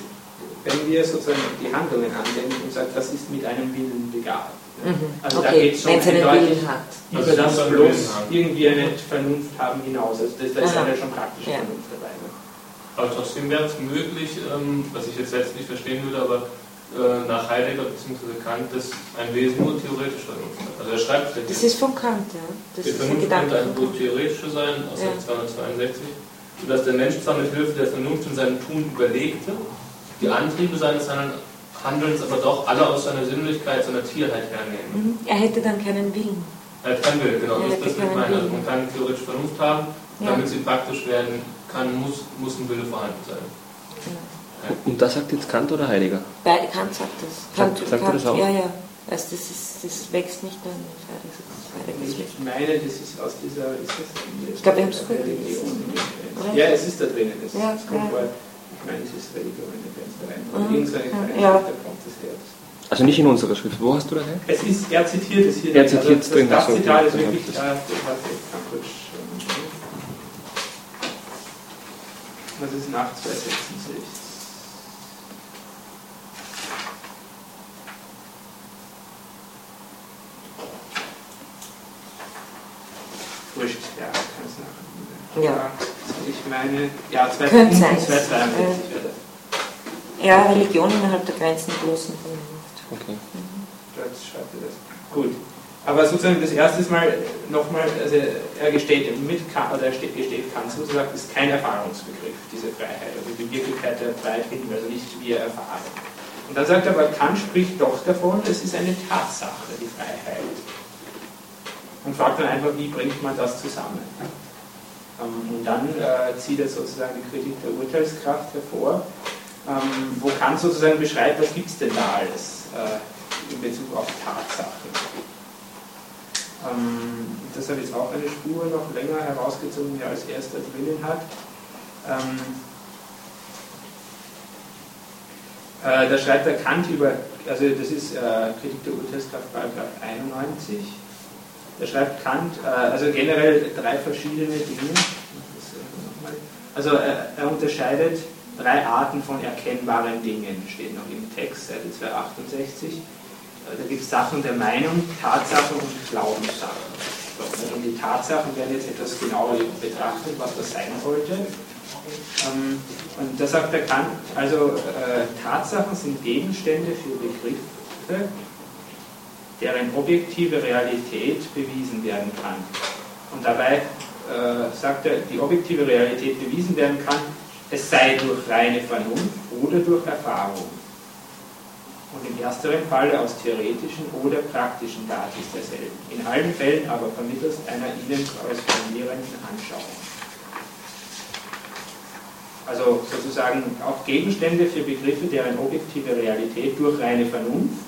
wenn wir sozusagen die Handlungen anwenden und sagen, das ist mit einem Willen begabt. Mhm. Also okay. da geht es schon eindeutig über also das bloß irgendwie eine Vernunft haben hinaus. Also da ist ja schon praktische ja. Vernunft dabei. Ne? Aber trotzdem wäre es möglich, ähm, was ich jetzt selbst nicht verstehen würde, aber äh, nach Heidegger bzw. Kant, dass ein Wesen nur theoretische Vernunft hat. Also er schreibt ja Das ist von Kant, ja. Das die ist Vernunft könnte ein Kant. theoretische sein, aus Ja. 262, sodass der Mensch zwar mit Hilfe der Vernunft in seinem Tun überlegte, die Antriebe seines Handelns aber doch alle aus seiner Sinnlichkeit, seiner Tierheit hernehmen. Mhm. Er hätte dann keinen Willen. Er hat keinen Willen, genau, Er das ist das, hätte was ich meine. Also man kann theoretisch Vernunft haben, Ja. damit sie praktisch werden kann, muss, muss ein Wille vorhanden sein. Und das sagt jetzt Kant oder Heidegger? Bei Kant sagt das. Kant, Sagt- sagt er Kant, das auch? Ja, ja. Also das, ist, das wächst nicht an Heidegger. Ich meine, das ist aus dieser. Ist das Ich glaube, wir haben es gut. Oder? Ja, es ist da drinnen. Es, Ja, es kommt ja. vor. Ich meine, es ist Religion in der Grenze rein. Mhm. Irgendeine Ja. Schrift, da kommt das her. Also nicht in unserer Schrift. Wo hast du das her? Es ist, er zitiert es hier. Er zitiert es also, drin, Das, ach so, das Zitat ist wirklich. Das- das hat ich kann kurz. ähm, Was ist nach 266? Wurscht, ja, kann es nach. Ja. Ich meine, ja, Könnte sein. 242 wäre das. Ja, Religion innerhalb der Grenzen bloßen Vernunft. Okay. Dort schreibt er das. Gut. Aber sozusagen das erste Mal nochmal, also er gesteht mit oder er steht, gesteht Kant sozusagen, ist kein Erfahrungsbegriff, diese Freiheit, also die Wirklichkeit der Freiheit finden also nicht wir erfahren. Und dann sagt er aber, Kant spricht doch davon, es ist eine Tatsache, die Freiheit. Und fragt dann einfach, wie bringt man das zusammen? Ähm, Und dann äh, zieht er sozusagen die Kritik der Urteilskraft hervor, ähm, wo Kant sozusagen beschreibt, was gibt es denn da alles äh, in Bezug auf Tatsachen. Ähm, das ich jetzt auch eine Spur noch länger herausgezogen, die er als erster drinnen hat. Ähm, äh, da schreibt er Kant über, also das ist äh, Kritik der Urteilskraft, Paragraph 91. Da schreibt Kant, äh, also generell drei verschiedene Dinge. Äh. Also er, er unterscheidet drei Arten von erkennbaren Dingen, steht noch im Text, Seite 268. Äh, Da gibt es Sachen der Meinung, Tatsachen und Glaubenssachen. Und die Tatsachen werden jetzt etwas genauer betrachtet, was das sein sollte. Ähm, und da sagt der Kant, also äh, Tatsachen sind Gegenstände für Begriffe, deren objektive Realität bewiesen werden kann. Und dabei äh, sagt er, die objektive Realität bewiesen werden kann, es sei durch reine Vernunft oder durch Erfahrung. Und im ersteren Falle aus theoretischen oder praktischen Daten derselben. In allen Fällen aber vermittels einer ihnen korrespondierenden Anschauung. Also sozusagen auch Gegenstände für Begriffe, deren objektive Realität durch reine Vernunft,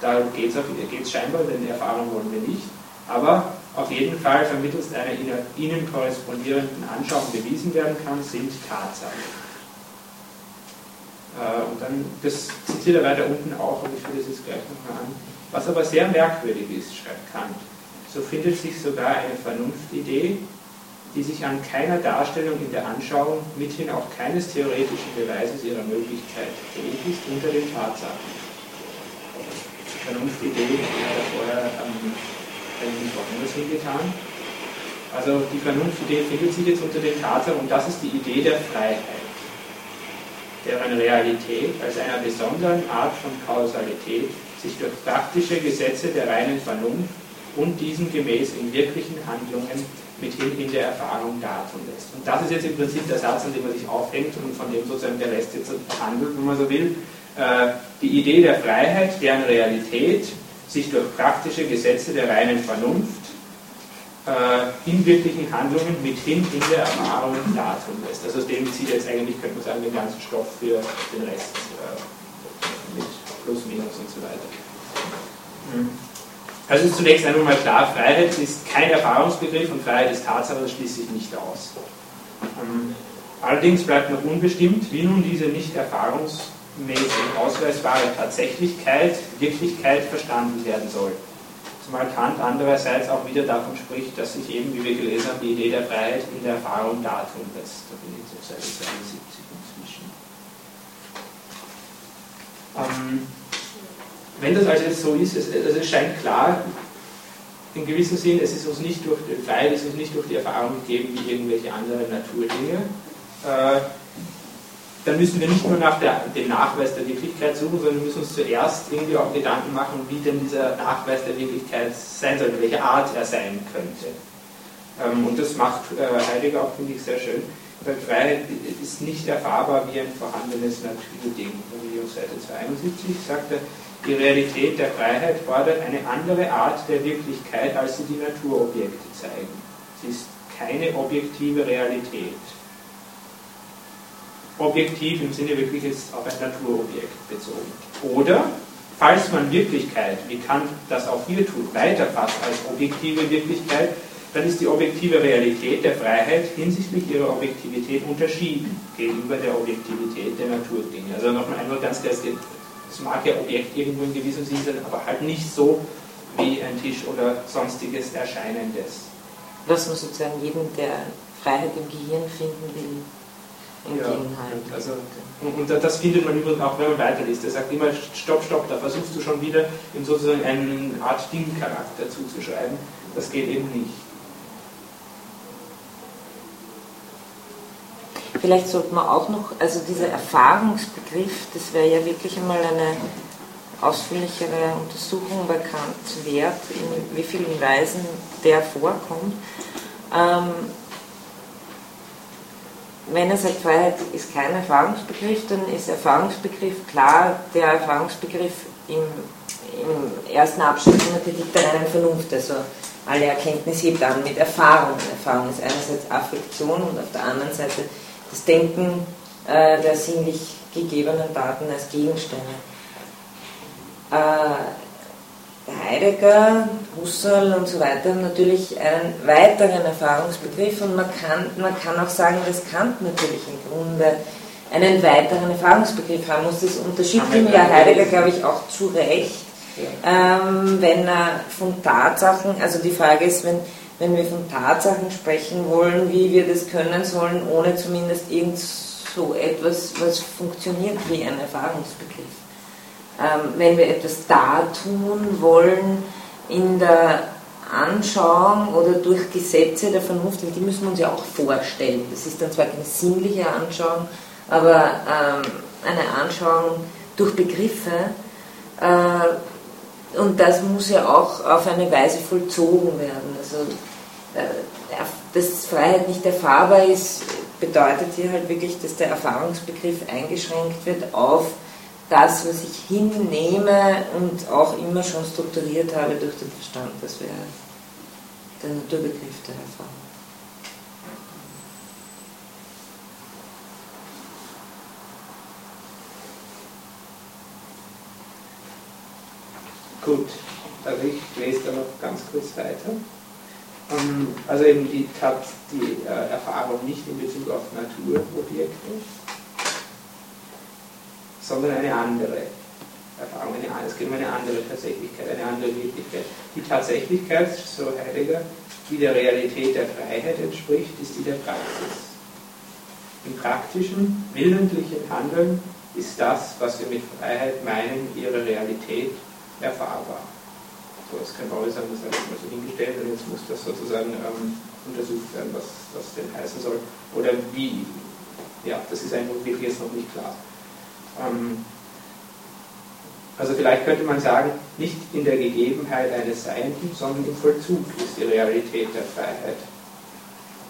da geht es scheinbar, denn Erfahrung wollen wir nicht, aber auf jeden Fall vermittels einer ihnen korrespondierenden Anschauung bewiesen werden kann, sind Tatsachen. Äh, Und dann, das zitiert er weiter unten auch, aber ich führe das jetzt gleich nochmal an. Was aber sehr merkwürdig ist, schreibt Kant, so findet sich sogar eine Vernunftidee, die sich an keiner Darstellung in der Anschauung, mithin auch keines theoretischen Beweises ihrer Möglichkeit fähig ist, unter den Tatsachen. Vernunftidee hat er vorher ähm, eigentlich woanders hingetan. Also die Vernunftidee findet sich jetzt unter den Tatsachen und das ist die Idee der Freiheit, deren Realität als einer besonderen Art von Kausalität sich durch praktische Gesetze der reinen Vernunft und diesen gemäß in wirklichen Handlungen mithin in der Erfahrung dartun lässt. Und das ist jetzt im Prinzip der Satz, an dem man sich aufhängt und von dem sozusagen der Rest jetzt handelt, wenn man so will. Äh, Die Idee der Freiheit, deren Realität sich durch praktische Gesetze der reinen Vernunft in wirklichen Handlungen mithin in der Erfahrung dartun lässt. Also aus dem zieht jetzt eigentlich, könnte man sagen, den ganzen Stoff für den Rest äh, mit Plus, Minus und so weiter. Mhm. Also ist zunächst einmal mal klar, Freiheit ist kein Erfahrungsbegriff und Freiheit ist Tatsache, das schließt sich nicht aus. Ähm, allerdings bleibt noch unbestimmt, wie nun diese nicht erfahrungsmäßig ausweisbare Tatsächlichkeit, Wirklichkeit verstanden werden soll. Zumal Kant andererseits auch wieder davon spricht, dass sich eben, wie wir gelesen haben, die Idee der Freiheit in der Erfahrung dartun lässt. Da bin ich jetzt auf Seite 72 inzwischen. Ähm, wenn das also jetzt so ist, es, also es scheint klar, in gewissem Sinn, es ist uns nicht durch den Freiheit, es ist nicht durch die Erfahrung gegeben wie irgendwelche anderen Naturdinge. Äh, dann müssen wir nicht nur nach der, dem Nachweis der Wirklichkeit suchen, sondern müssen uns zuerst irgendwie auch Gedanken machen, wie denn dieser Nachweis der Wirklichkeit sein sollte, welche Art er sein könnte. Ähm, und das macht äh, Heidegger auch, finde ich, sehr schön. Weil Freiheit ist nicht erfahrbar wie ein vorhandenes Naturding. Wie auf Seite 72 sagt er, die Realität der Freiheit fordert eine andere Art der Wirklichkeit, als sie die Naturobjekte zeigen. Sie ist keine objektive Realität. Objektiv im Sinne wirklich jetzt auf ein Naturobjekt bezogen. Oder, falls man Wirklichkeit, wie Kant das auch hier tut, weiterfasst als objektive Wirklichkeit, dann ist die objektive Realität der Freiheit hinsichtlich ihrer Objektivität unterschieden gegenüber der Objektivität der Naturdinge. Also nochmal einmal ganz klar, es mag ja Objekt irgendwo in gewissem Sinne sein, aber halt nicht so wie ein Tisch oder sonstiges Erscheinendes. Was man sozusagen jedem, der Freiheit im Gehirn finden will, entgegenhalten. Ja, also, und, und, das findet man übrigens auch, wenn man weiterliest. Er sagt immer, stopp, stopp, da versuchst du schon wieder ihm sozusagen eine Art Ding-Charakter zuzuschreiben. Das geht eben nicht. Vielleicht sollte man auch noch, also dieser Erfahrungsbegriff, das wäre ja wirklich einmal eine ausführlichere Untersuchung bei Kant wert, in wie vielen Weisen der vorkommt. Ähm, wenn er sagt, Freiheit ist kein Erfahrungsbegriff, dann ist Erfahrungsbegriff klar der Erfahrungsbegriff im, im ersten Abschnitt von der Kritik der reinen Vernunft. Also alle Erkenntnis hebt an mit Erfahrung. Erfahrung ist einerseits Affektion und auf der anderen Seite das Denken äh, der sinnlich gegebenen Daten als Gegenstände. Äh, Heidegger, Husserl und so weiter haben natürlich einen weiteren Erfahrungsbegriff und man kann, man kann auch sagen, dass Kant natürlich im Grunde einen weiteren Erfahrungsbegriff haben muss. Das unterschiebt ihm ja Heidegger, glaube ich, auch zu Recht, ähm, wenn er von Tatsachen, also die Frage ist, wenn wenn wir von Tatsachen sprechen wollen, wie wir das können sollen, ohne zumindest irgend so etwas, was funktioniert wie ein Erfahrungsbegriff. Ähm, wenn wir etwas dartun wollen in der Anschauung oder durch Gesetze der Vernunft, die müssen wir uns ja auch vorstellen. Das ist dann zwar keine sinnliche Anschauung, aber ähm, eine Anschauung durch Begriffe. Äh, und das muss ja auch auf eine Weise vollzogen werden. Also äh, dass Freiheit nicht erfahrbar ist, bedeutet hier halt wirklich, dass der Erfahrungsbegriff eingeschränkt wird auf das, was ich hinnehme und auch immer schon strukturiert habe durch den Verstand. Das wäre der Naturbegriff der Erfahrung. Gut, also ich lese da noch ganz kurz weiter. Ähm, also eben die, die äh, Erfahrung nicht in Bezug auf Naturobjekte, sondern eine andere Erfahrung, eine, es geht um eine andere Tatsächlichkeit, eine andere Wirklichkeit. Die Tatsächlichkeit, so Heidegger, die der Realität der Freiheit entspricht, ist die der Praxis. Im praktischen, willentlichen Handeln ist das, was wir mit Freiheit meinen, ihre Realität erfahrbar. So, es kann auch sagen, das habe ich mal so hingestellt und jetzt muss das sozusagen ähm, untersucht werden, was das denn heißen soll. Oder wie. Ja, das ist einfach wirklich jetzt noch nicht klar. Ähm, also vielleicht könnte man sagen, nicht in der Gegebenheit eines Seienden, sondern im Vollzug ist die Realität der Freiheit,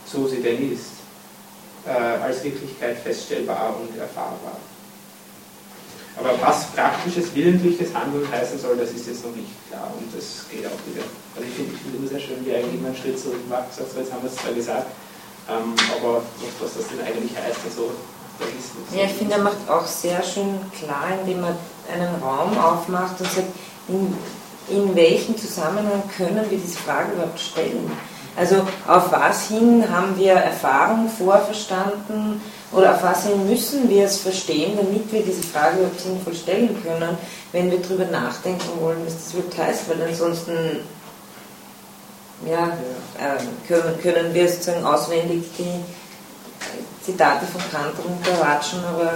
so sie denn ist, äh, als Wirklichkeit feststellbar und erfahrbar. Aber was praktisches, willentliches Handeln heißen soll, das ist jetzt noch nicht klar und das geht auch wieder. Also ich finde es immer sehr schön, wie eigentlich einen Schritt zurück macht, sagt, jetzt haben wir es zwar gesagt, ähm, aber was das denn eigentlich heißt, also. Ja, ich finde, er macht auch sehr schön klar, indem er einen Raum aufmacht und sagt, in, in welchem Zusammenhang können wir diese Frage überhaupt stellen? Also auf was hin haben wir Erfahrung vorverstanden oder auf was hin müssen wir es verstehen, damit wir diese Frage überhaupt sinnvoll stellen können, wenn wir darüber nachdenken wollen, was das überhaupt heißt, weil ansonsten ja, äh, können, können wir sozusagen auswendig die Zitate von Kant runterwatschen, aber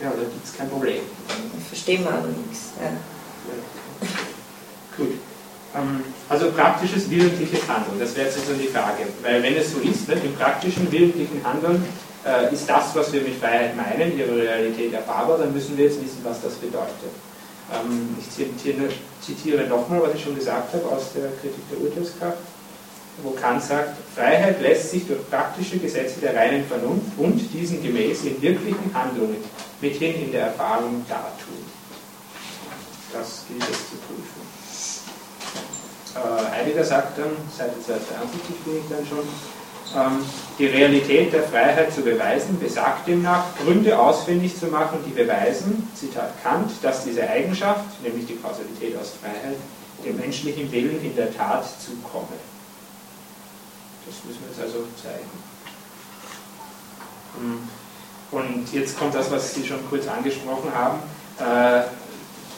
ja, da gibt es kein Problem. Verstehen wir nichts. Ja. Gut. Ähm, also praktisches willentliches Handeln, das wäre jetzt so die Frage. Weil wenn es so ist, ne, im praktischen willentlichen Handeln äh, ist das, was wir mit Freiheit meinen, ihre Realität erfahrbar, dann müssen wir jetzt wissen, was das bedeutet. Ähm, ich zitiere, zitiere nochmal, was ich schon gesagt habe aus der Kritik der Urteilskraft, wo Kant sagt, Freiheit lässt sich durch praktische Gesetze der reinen Vernunft und diesen gemäß in wirklichen Handlungen mithin in der Erfahrung dartun. Das gilt es zu prüfen. Äh, Heidegger sagt dann, Seite 272 bin ich dann schon, ähm, die Realität der Freiheit zu beweisen, besagt demnach, Gründe ausfindig zu machen, die beweisen, Zitat Kant, dass diese Eigenschaft, nämlich die Kausalität aus Freiheit, dem menschlichen Willen in der Tat zukomme. Das müssen wir jetzt also zeigen. Hm. Und jetzt kommt das, was Sie schon kurz angesprochen haben. Äh,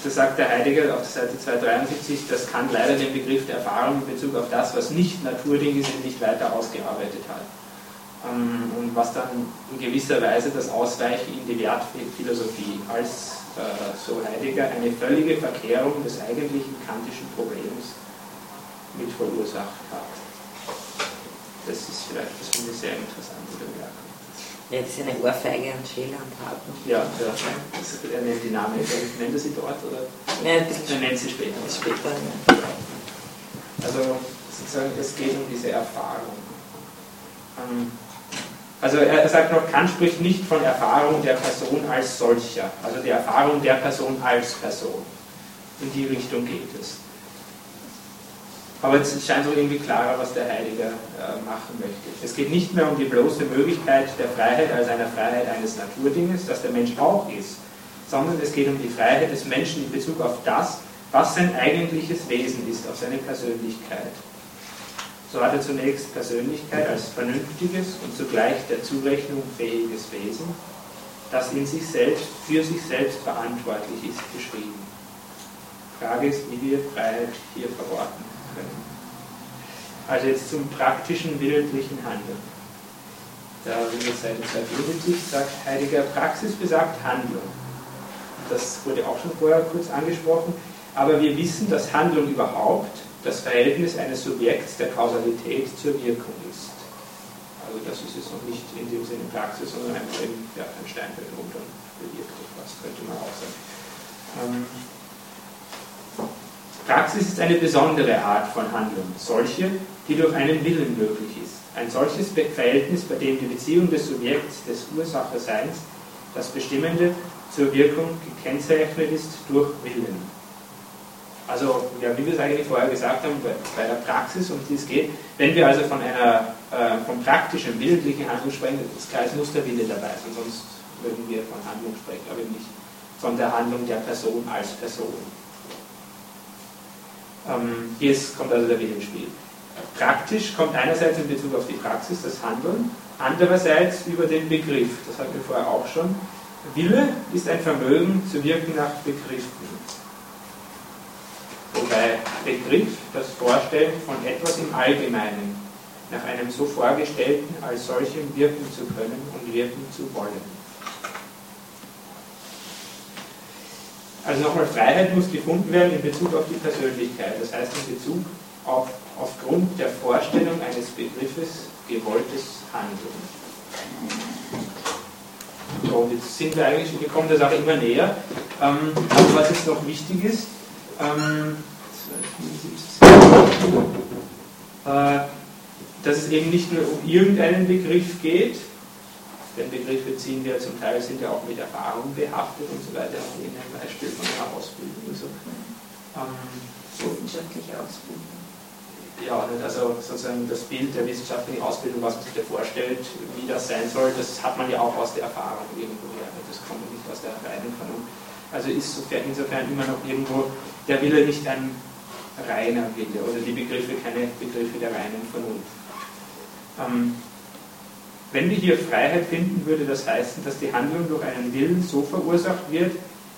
da sagt der Heidegger auf Seite 273, dass Kant leider den Begriff der Erfahrung in Bezug auf das, was nicht Naturdinge sind, nicht weiter ausgearbeitet hat. Ähm, und was dann in gewisser Weise das Ausweichen in die Wertphilosophie als, äh, so Heidegger, eine völlige Verkehrung des eigentlichen kantischen Problems mit verursacht hat. Das ist vielleicht, das finde ich sehr interessant, die Bemerkung. Ja, das ist eine Ohrfeige an Scheler und Hartmann. Ja, ja. Das, er nennt die Namen, nennt er sie dort oder? Ja, ein bisschen er nennt sie später. später. Ja. Also sozusagen, es geht um diese Erfahrung. Ähm, also er sagt noch, Kant spricht nicht von Erfahrung der Person als solcher, also die Erfahrung der Person als Person. In die Richtung geht es. Aber es scheint so irgendwie klarer, was der Heiliger äh, machen möchte. Es geht nicht mehr um die bloße Möglichkeit der Freiheit als einer Freiheit eines Naturdinges, das der Mensch auch ist, sondern es geht um die Freiheit des Menschen in Bezug auf das, was sein eigentliches Wesen ist, auf seine Persönlichkeit. So hat er zunächst Persönlichkeit als vernünftiges und zugleich der Zurechnung fähiges Wesen, das in sich selbst, für sich selbst verantwortlich ist, beschrieben. Frage ist, wie wir Freiheit hier verorten können. Also jetzt zum praktischen, bildlichen Handeln. Da sind wir Seite 274, sagt Heidegger, Praxis besagt Handlung. Das wurde auch schon vorher kurz angesprochen. Aber wir wissen, dass Handlung überhaupt das Verhältnis eines Subjekts der Kausalität zur Wirkung ist. Also das ist jetzt noch nicht in dem Sinne Praxis, sondern einfach in, ja, ein Steinfeld runter bewirkt etwas, könnte man auch sagen. Ähm, Praxis ist eine besondere Art von Handlung, solche, die durch einen Willen möglich ist. Ein solches Verhältnis, bei dem die Beziehung des Subjekts, des Ursacherseins, das Bestimmende zur Wirkung gekennzeichnet ist durch Willen. Also, ja, wie wir es eigentlich vorher gesagt haben, bei, der Praxis, um die es geht, wenn wir also von einer äh, von praktischen, bildlichen Handlung sprechen, ist klar, es muss der Wille dabei sein, sonst würden wir von Handlung sprechen, aber nicht von der Handlung der Person als Person. Ähm, hier kommt also der Wille ins Spiel. Praktisch kommt einerseits in Bezug auf die Praxis das Handeln, andererseits über den Begriff, das hatten wir vorher auch schon. Wille ist ein Vermögen zu wirken nach Begriffen. Wobei Begriff das Vorstellen von etwas im Allgemeinen, nach einem so vorgestellten als solchem wirken zu können und wirken zu wollen. Also nochmal, Freiheit muss gefunden werden in Bezug auf die Persönlichkeit, das heißt in Bezug auf aufgrund der Vorstellung eines Begriffes gewolltes Handeln. So, und jetzt sind wir eigentlich, wir kommen der Sache immer näher. Ähm, was jetzt noch wichtig ist, ähm, äh, dass es eben nicht nur um irgendeinen Begriff geht, denn Begriffe ziehen wir zum Teil sind ja auch mit Erfahrung behaftet und so weiter, auch in einem Beispiel von einer Ausbildung. Also, ähm, Wissenschaftliche Ausbildung. Ja, also sozusagen das Bild der wissenschaftlichen Ausbildung, was man sich da vorstellt, wie das sein soll, das hat man ja auch aus der Erfahrung irgendwo her. Das kommt nicht aus der reinen Vernunft. Also ist insofern immer noch irgendwo der Wille nicht ein reiner Wille oder die Begriffe keine Begriffe der reinen Vernunft. Ähm, wenn wir hier Freiheit finden, würde das heißen, dass die Handlung durch einen Willen so verursacht wird,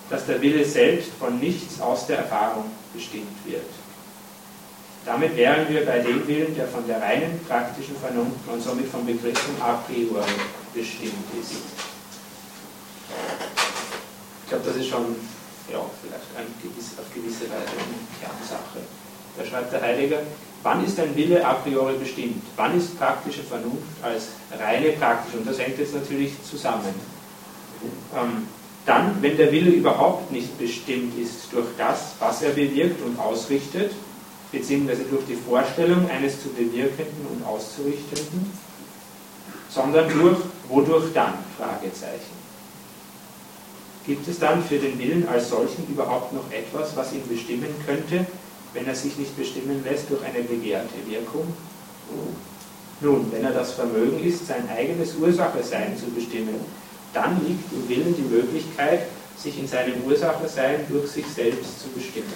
dass der Wille selbst von nichts aus der Erfahrung bestimmt wird. Damit wären wir bei dem Willen, der von der reinen praktischen Vernunft und somit vom Begriffen a priori bestimmt ist. Ich glaube, das ist schon ja, vielleicht ein gewiss, auf gewisse Weise eine Kernsache. Da schreibt der Heidegger, wann ist ein Wille a priori bestimmt? Wann ist praktische Vernunft als reine praktische? Und das hängt jetzt natürlich zusammen. Ähm, dann, wenn der Wille überhaupt nicht bestimmt ist durch das, was er bewirkt und ausrichtet, beziehungsweise durch die Vorstellung eines zu bewirkenden und auszurichtenden, sondern durch, wodurch dann? Fragezeichen. Gibt es dann für den Willen als solchen überhaupt noch etwas, was ihn bestimmen könnte, wenn er sich nicht bestimmen lässt durch eine begehrte Wirkung? Nun, wenn er das Vermögen ist, sein eigenes Ursachesein zu bestimmen, dann liegt im Willen die Möglichkeit, sich in seinem Ursachesein durch sich selbst zu bestimmen.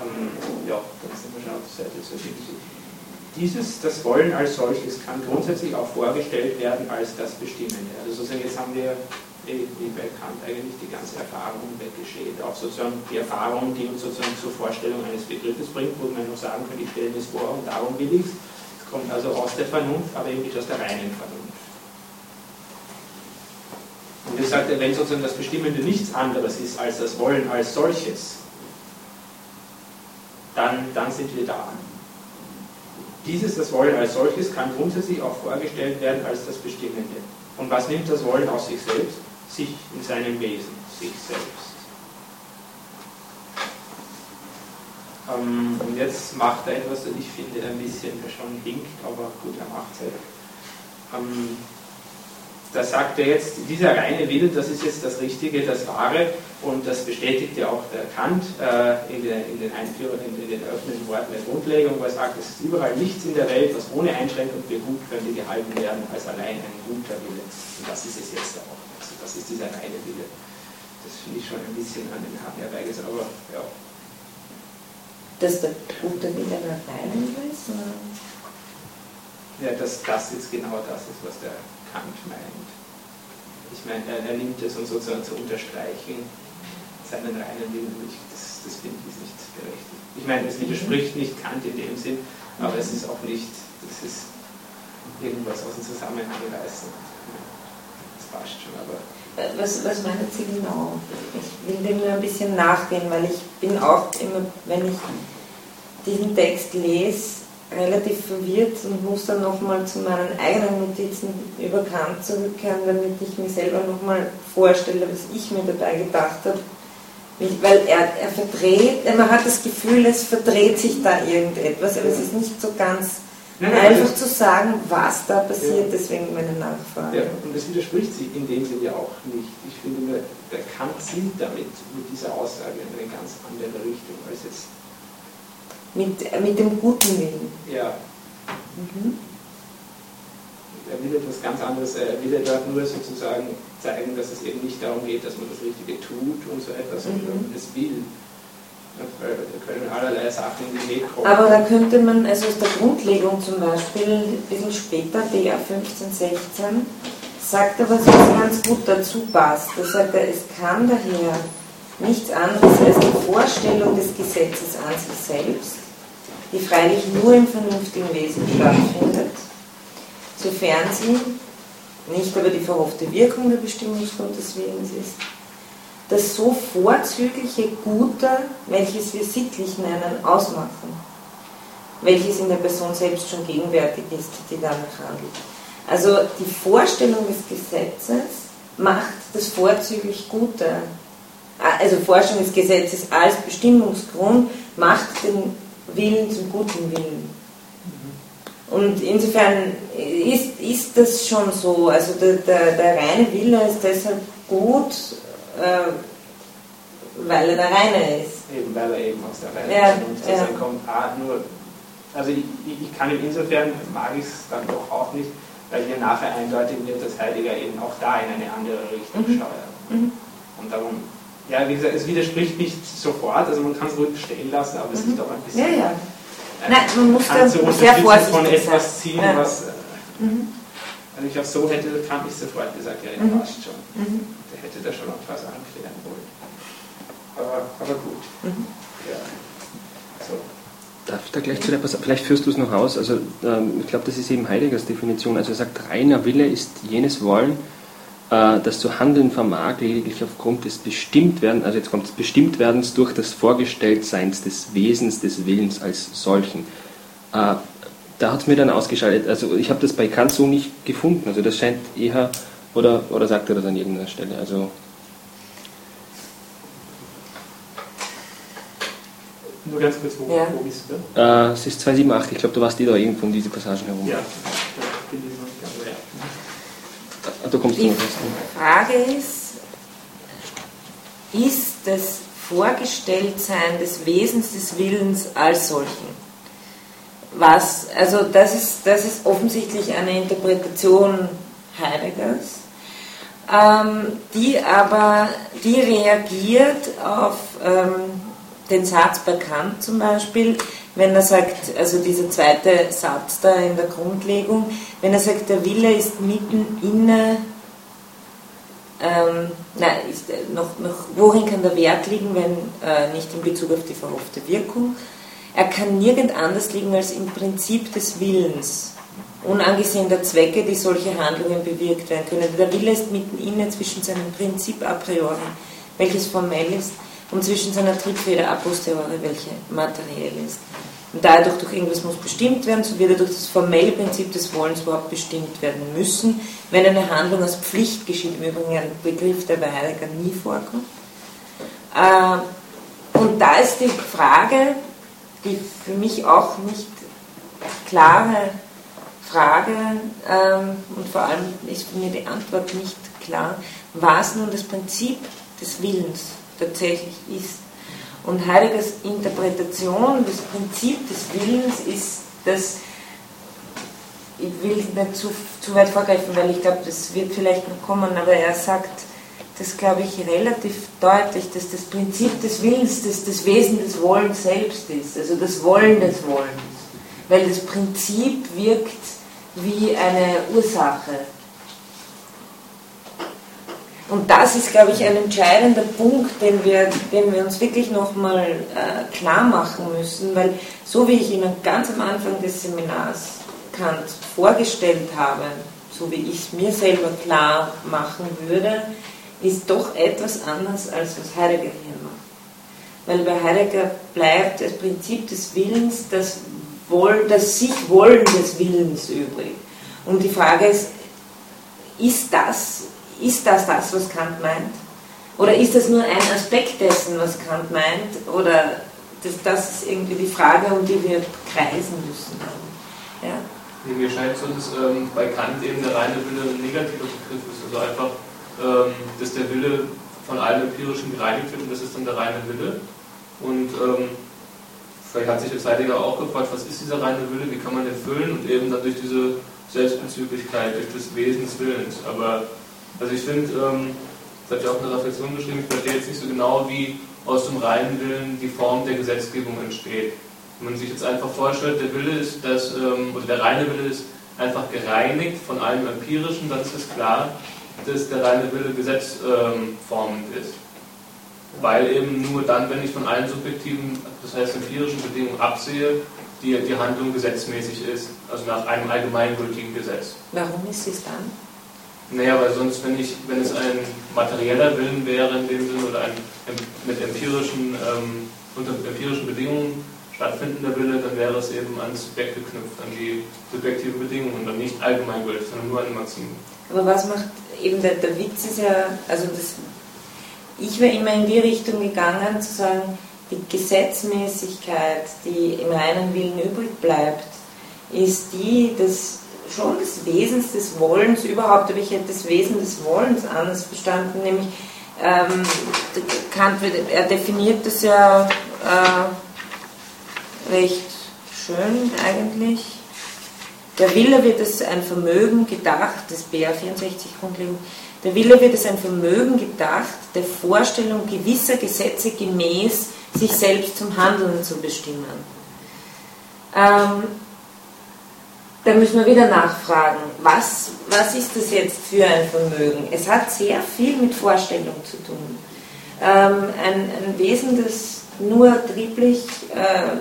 Ähm, ja, dann sind wir schon auf der Seite 2. Dieses, das Wollen als solches, kann grundsätzlich auch vorgestellt werden als das Bestimmende. Also sozusagen jetzt haben wir bei Kant eigentlich die ganze Erfahrung weggeschehen. Auch sozusagen die Erfahrung, die uns sozusagen zur Vorstellung eines Begriffes bringt, wo man noch sagen kann, ich stelle mir das vor und darum will ich es. Es kommt also aus der Vernunft, aber eben nicht aus der reinen Vernunft. Und das sagt wenn sozusagen das Bestimmende nichts anderes ist als das Wollen als solches, dann, dann sind wir da. Dieses, das Wollen als solches, kann grundsätzlich auch vorgestellt werden als das Bestimmende. Und was nimmt das Wollen aus sich selbst? Sich in seinem Wesen, sich selbst. Ähm, und jetzt macht er etwas, das ich finde ein bisschen schon hinkt, aber gut, er macht es halt. Ähm, da sagt er jetzt, dieser reine Wille, das ist jetzt das Richtige, das Wahre, und das bestätigt ja auch der Kant äh, in, den, in den Einführungen, in, in den öffnenden Worten der Grundlegung, wo er sagt, es ist überall nichts in der Welt, was ohne Einschränkung für gut könnte gehalten werden, als allein ein guter Wille. Und das ist es jetzt auch. Also das ist dieser reine Wille. Das finde ich schon ein bisschen an den Haaren herbeigesetzt, aber ja. Dass der gute Wille ein reiner Wille ist? Oder? Ja, dass das jetzt genau das ist, was der Kant meint. Ich meine, er, nimmt es, um sozusagen zu unterstreichen, seinen reinen Willen. Das, das finde ich nicht berechtigt. Ich meine, es widerspricht nicht Kant in dem Sinn, aber es ist auch nicht, das ist irgendwas aus dem Zusammenhang reißen. Das passt schon, aber. Was, was meinen Sie genau? Ich will dem nur ein bisschen nachgehen, weil ich bin auch immer, wenn ich diesen Text lese, relativ verwirrt und muss dann nochmal zu meinen eigenen Notizen über Kant zurückkehren, damit ich mir selber nochmal vorstelle, was ich mir dabei gedacht habe. Weil er, er verdreht, man hat das Gefühl, es verdreht sich da irgendetwas, aber es ist nicht so ganz nein, nein, einfach zu sagen, was da passiert, ja. deswegen meine Nachfrage. Ja, und das widerspricht sich in dem Sinne ja auch nicht. Ich finde, nur, der Kant zielt damit, mit dieser Aussage in eine ganz andere Richtung als jetzt mit, mit dem guten Willen. Ja. Mhm. Er will etwas ganz anderes, er will dort nur sozusagen zeigen, dass es eben nicht darum geht, dass man das Richtige tut und so etwas, sondern mhm. es will. Da können allerlei Sachen in die Weg kommen. Aber da könnte man, also aus der Grundlegung zum Beispiel, ein bisschen später, BR 15, 16, sagt er was, was ganz gut dazu passt. Da sagt er, es kann daher nichts anderes als die Vorstellung des Gesetzes an sich selbst die freilich nur im vernünftigen Wesen stattfindet, sofern sie nicht aber die verhoffte Wirkung der Bestimmungsgrund des Willens ist, das so vorzügliche Gute, welches wir sittlich nennen, ausmachen, welches in der Person selbst schon gegenwärtig ist, die danach handelt. Also die Vorstellung des Gesetzes macht das vorzüglich Gute, also Vorstellung des Gesetzes als Bestimmungsgrund macht den Willen zum guten Willen. Und insofern ist, ist das schon so. Also der, der, der reine Wille ist deshalb gut, äh, weil er der reine ist. Eben, weil er eben aus der reinen ja, Vernunft ja. kommt. Ah, nur, also ich, ich kann insofern, mag ich es dann doch auch nicht, weil hier nachher eindeutig wird, dass Heidegger eben auch da in eine andere Richtung mhm. steuert. Mhm. Und darum ja, wie gesagt, es widerspricht nicht sofort, also man kann es ruhig stehen lassen, aber es ist doch ein bisschen. Ja, ja. Nein, man muss da sehr vorsichtig von etwas ziehen, ja. was. Äh, mhm. Also ich auch so hätte Kant nicht sofort gesagt, ja, mhm. passt schon. Mhm. Der hätte da schon noch was anklären wollen. Aber, aber gut. Mhm. Ja. So. Darf ich da gleich zu der Passage, vielleicht führst du es noch aus, also ähm, ich glaube, das ist eben Heideggers Definition, also er sagt, reiner Wille ist jenes Wollen, äh, das zu handeln vermag, lediglich aufgrund des Bestimmtwerden, also jetzt kommt es Bestimmtwerdens durch das Vorgestelltseins des Wesens, des Willens als solchen. Äh, da hat es mir dann ausgeschaltet. Also ich habe das bei Kant so nicht gefunden. Also das scheint eher, oder, oder sagt er das an irgendeiner Stelle? Also Nur ganz kurz, wo, Ja. wo bist du? äh, es ist 278, ich glaube, du warst eh da irgendwo um diese Passagen herum. Ja, da bin ich noch nicht ganz so, Da kommst du Die. Frage ist, ist das Vorgestelltsein des Wesens des Willens als solchen? Was, also das ist, das ist offensichtlich eine Interpretation Heideggers, ähm, die aber, die reagiert auf ähm, den Satz bei Kant zum Beispiel, wenn er sagt, also dieser zweite Satz da in der Grundlegung, wenn er sagt, der Wille ist mitten inne ähm, nein, ist, äh, noch, noch, worin kann der Wert liegen, wenn äh, nicht in Bezug auf die verhoffte Wirkung? Er kann nirgend anders liegen als im Prinzip des Willens, unangesehen der Zwecke, die solche Handlungen bewirkt werden können. Der Wille ist mitten inne zwischen seinem Prinzip a priori, welches formell ist, und zwischen seiner Triebfeder a posteriori, welche materiell ist. Und da er doch durch irgendwas muss bestimmt werden, so wird er durch das formelle Prinzip des Wollens überhaupt bestimmt werden müssen, wenn eine Handlung aus Pflicht geschieht, im Übrigen ein Begriff, der bei Heidegger nie vorkommt. Äh, und da ist die Frage, die für mich auch nicht klare Frage ähm, und vor allem ist mir die Antwort nicht klar, was nun das Prinzip des Willens tatsächlich ist. Und Heideggers Interpretation des Prinzips des Willens ist, dass ich will nicht zu, zu weit vorgreifen, weil ich glaube, das wird vielleicht noch kommen, aber er sagt, das glaube ich relativ deutlich, dass das Prinzip des Willens das, das Wesen des Wollens selbst ist, also das Wollen des Wollens. Weil das Prinzip wirkt wie eine Ursache. Und das ist, glaube ich, ein entscheidender Punkt, den wir, den wir uns wirklich nochmal äh, klar machen müssen, weil so wie ich Ihnen ganz am Anfang des Seminars Kant vorgestellt habe, so wie ich es mir selber klar machen würde, ist doch etwas anders, als was Heidegger hier macht. Weil bei Heidegger bleibt das Prinzip des Willens das, Woll, das sich Wollen des Willens übrig. Und die Frage ist, ist das, ist das das, was Kant meint? Oder ist das nur ein Aspekt dessen, was Kant meint? Oder das, das ist irgendwie die Frage, um die wir kreisen müssen. Ja? Nee, mir scheint so, dass ähm, bei Kant eben der reine Wille ein negativer Begriff ist. Also einfach, ähm, dass der Wille von allem Empirischen gereinigt wird und das ist dann der reine Wille. Und ähm, vielleicht hat sich jetzt Heidegger auch gefragt, was ist dieser reine Wille, wie kann man den füllen und eben dann durch diese Selbstbezüglichkeit, durch das Wesen des Willens. Aber also ich finde, ähm, das hat ja auch eine Reflexion geschrieben, ich verstehe jetzt nicht so genau, wie aus dem reinen Willen die Form der Gesetzgebung entsteht. Wenn man sich jetzt einfach vorstellt, der Wille ist, dass, ähm, oder der reine Wille ist einfach gereinigt von allem Empirischen, dann ist es klar, dass der reine Wille gesetzformend ähm, ist. Weil eben nur dann, wenn ich von allen subjektiven, das heißt empirischen Bedingungen absehe, die, die Handlung gesetzmäßig ist, also nach einem allgemeingültigen Gesetz. Warum ist es dann? Naja, weil sonst, wenn, ich, wenn es ein materieller Willen wäre in dem Sinne oder ein mit empirischen, ähm, unter empirischen Bedingungen stattfindender Wille, dann wäre es eben an das Subjekt geknüpft, an die subjektiven Bedingungen und dann nicht allgemeingültig, sondern nur an Maximum. Aber was macht eben der, der Witz ist ja, also das, ich wäre immer in die Richtung gegangen, zu sagen, die Gesetzmäßigkeit, die im reinen Willen übrig bleibt, ist die des schon des Wesens des Wollens überhaupt, aber ich hätte das Wesen des Wollens anders verstanden, nämlich ähm, Kant, er definiert das ja äh, recht schön eigentlich. Der Wille wird als ein Vermögen gedacht, das BA 64 Grundlegung, der Wille wird als ein Vermögen gedacht, der Vorstellung gewisser Gesetze gemäß sich selbst zum Handeln zu bestimmen. Ähm, da müssen wir wieder nachfragen, was, was ist das jetzt für ein Vermögen? Es hat sehr viel mit Vorstellung zu tun. Ähm, ein, ein Wesen, das nur trieblich äh,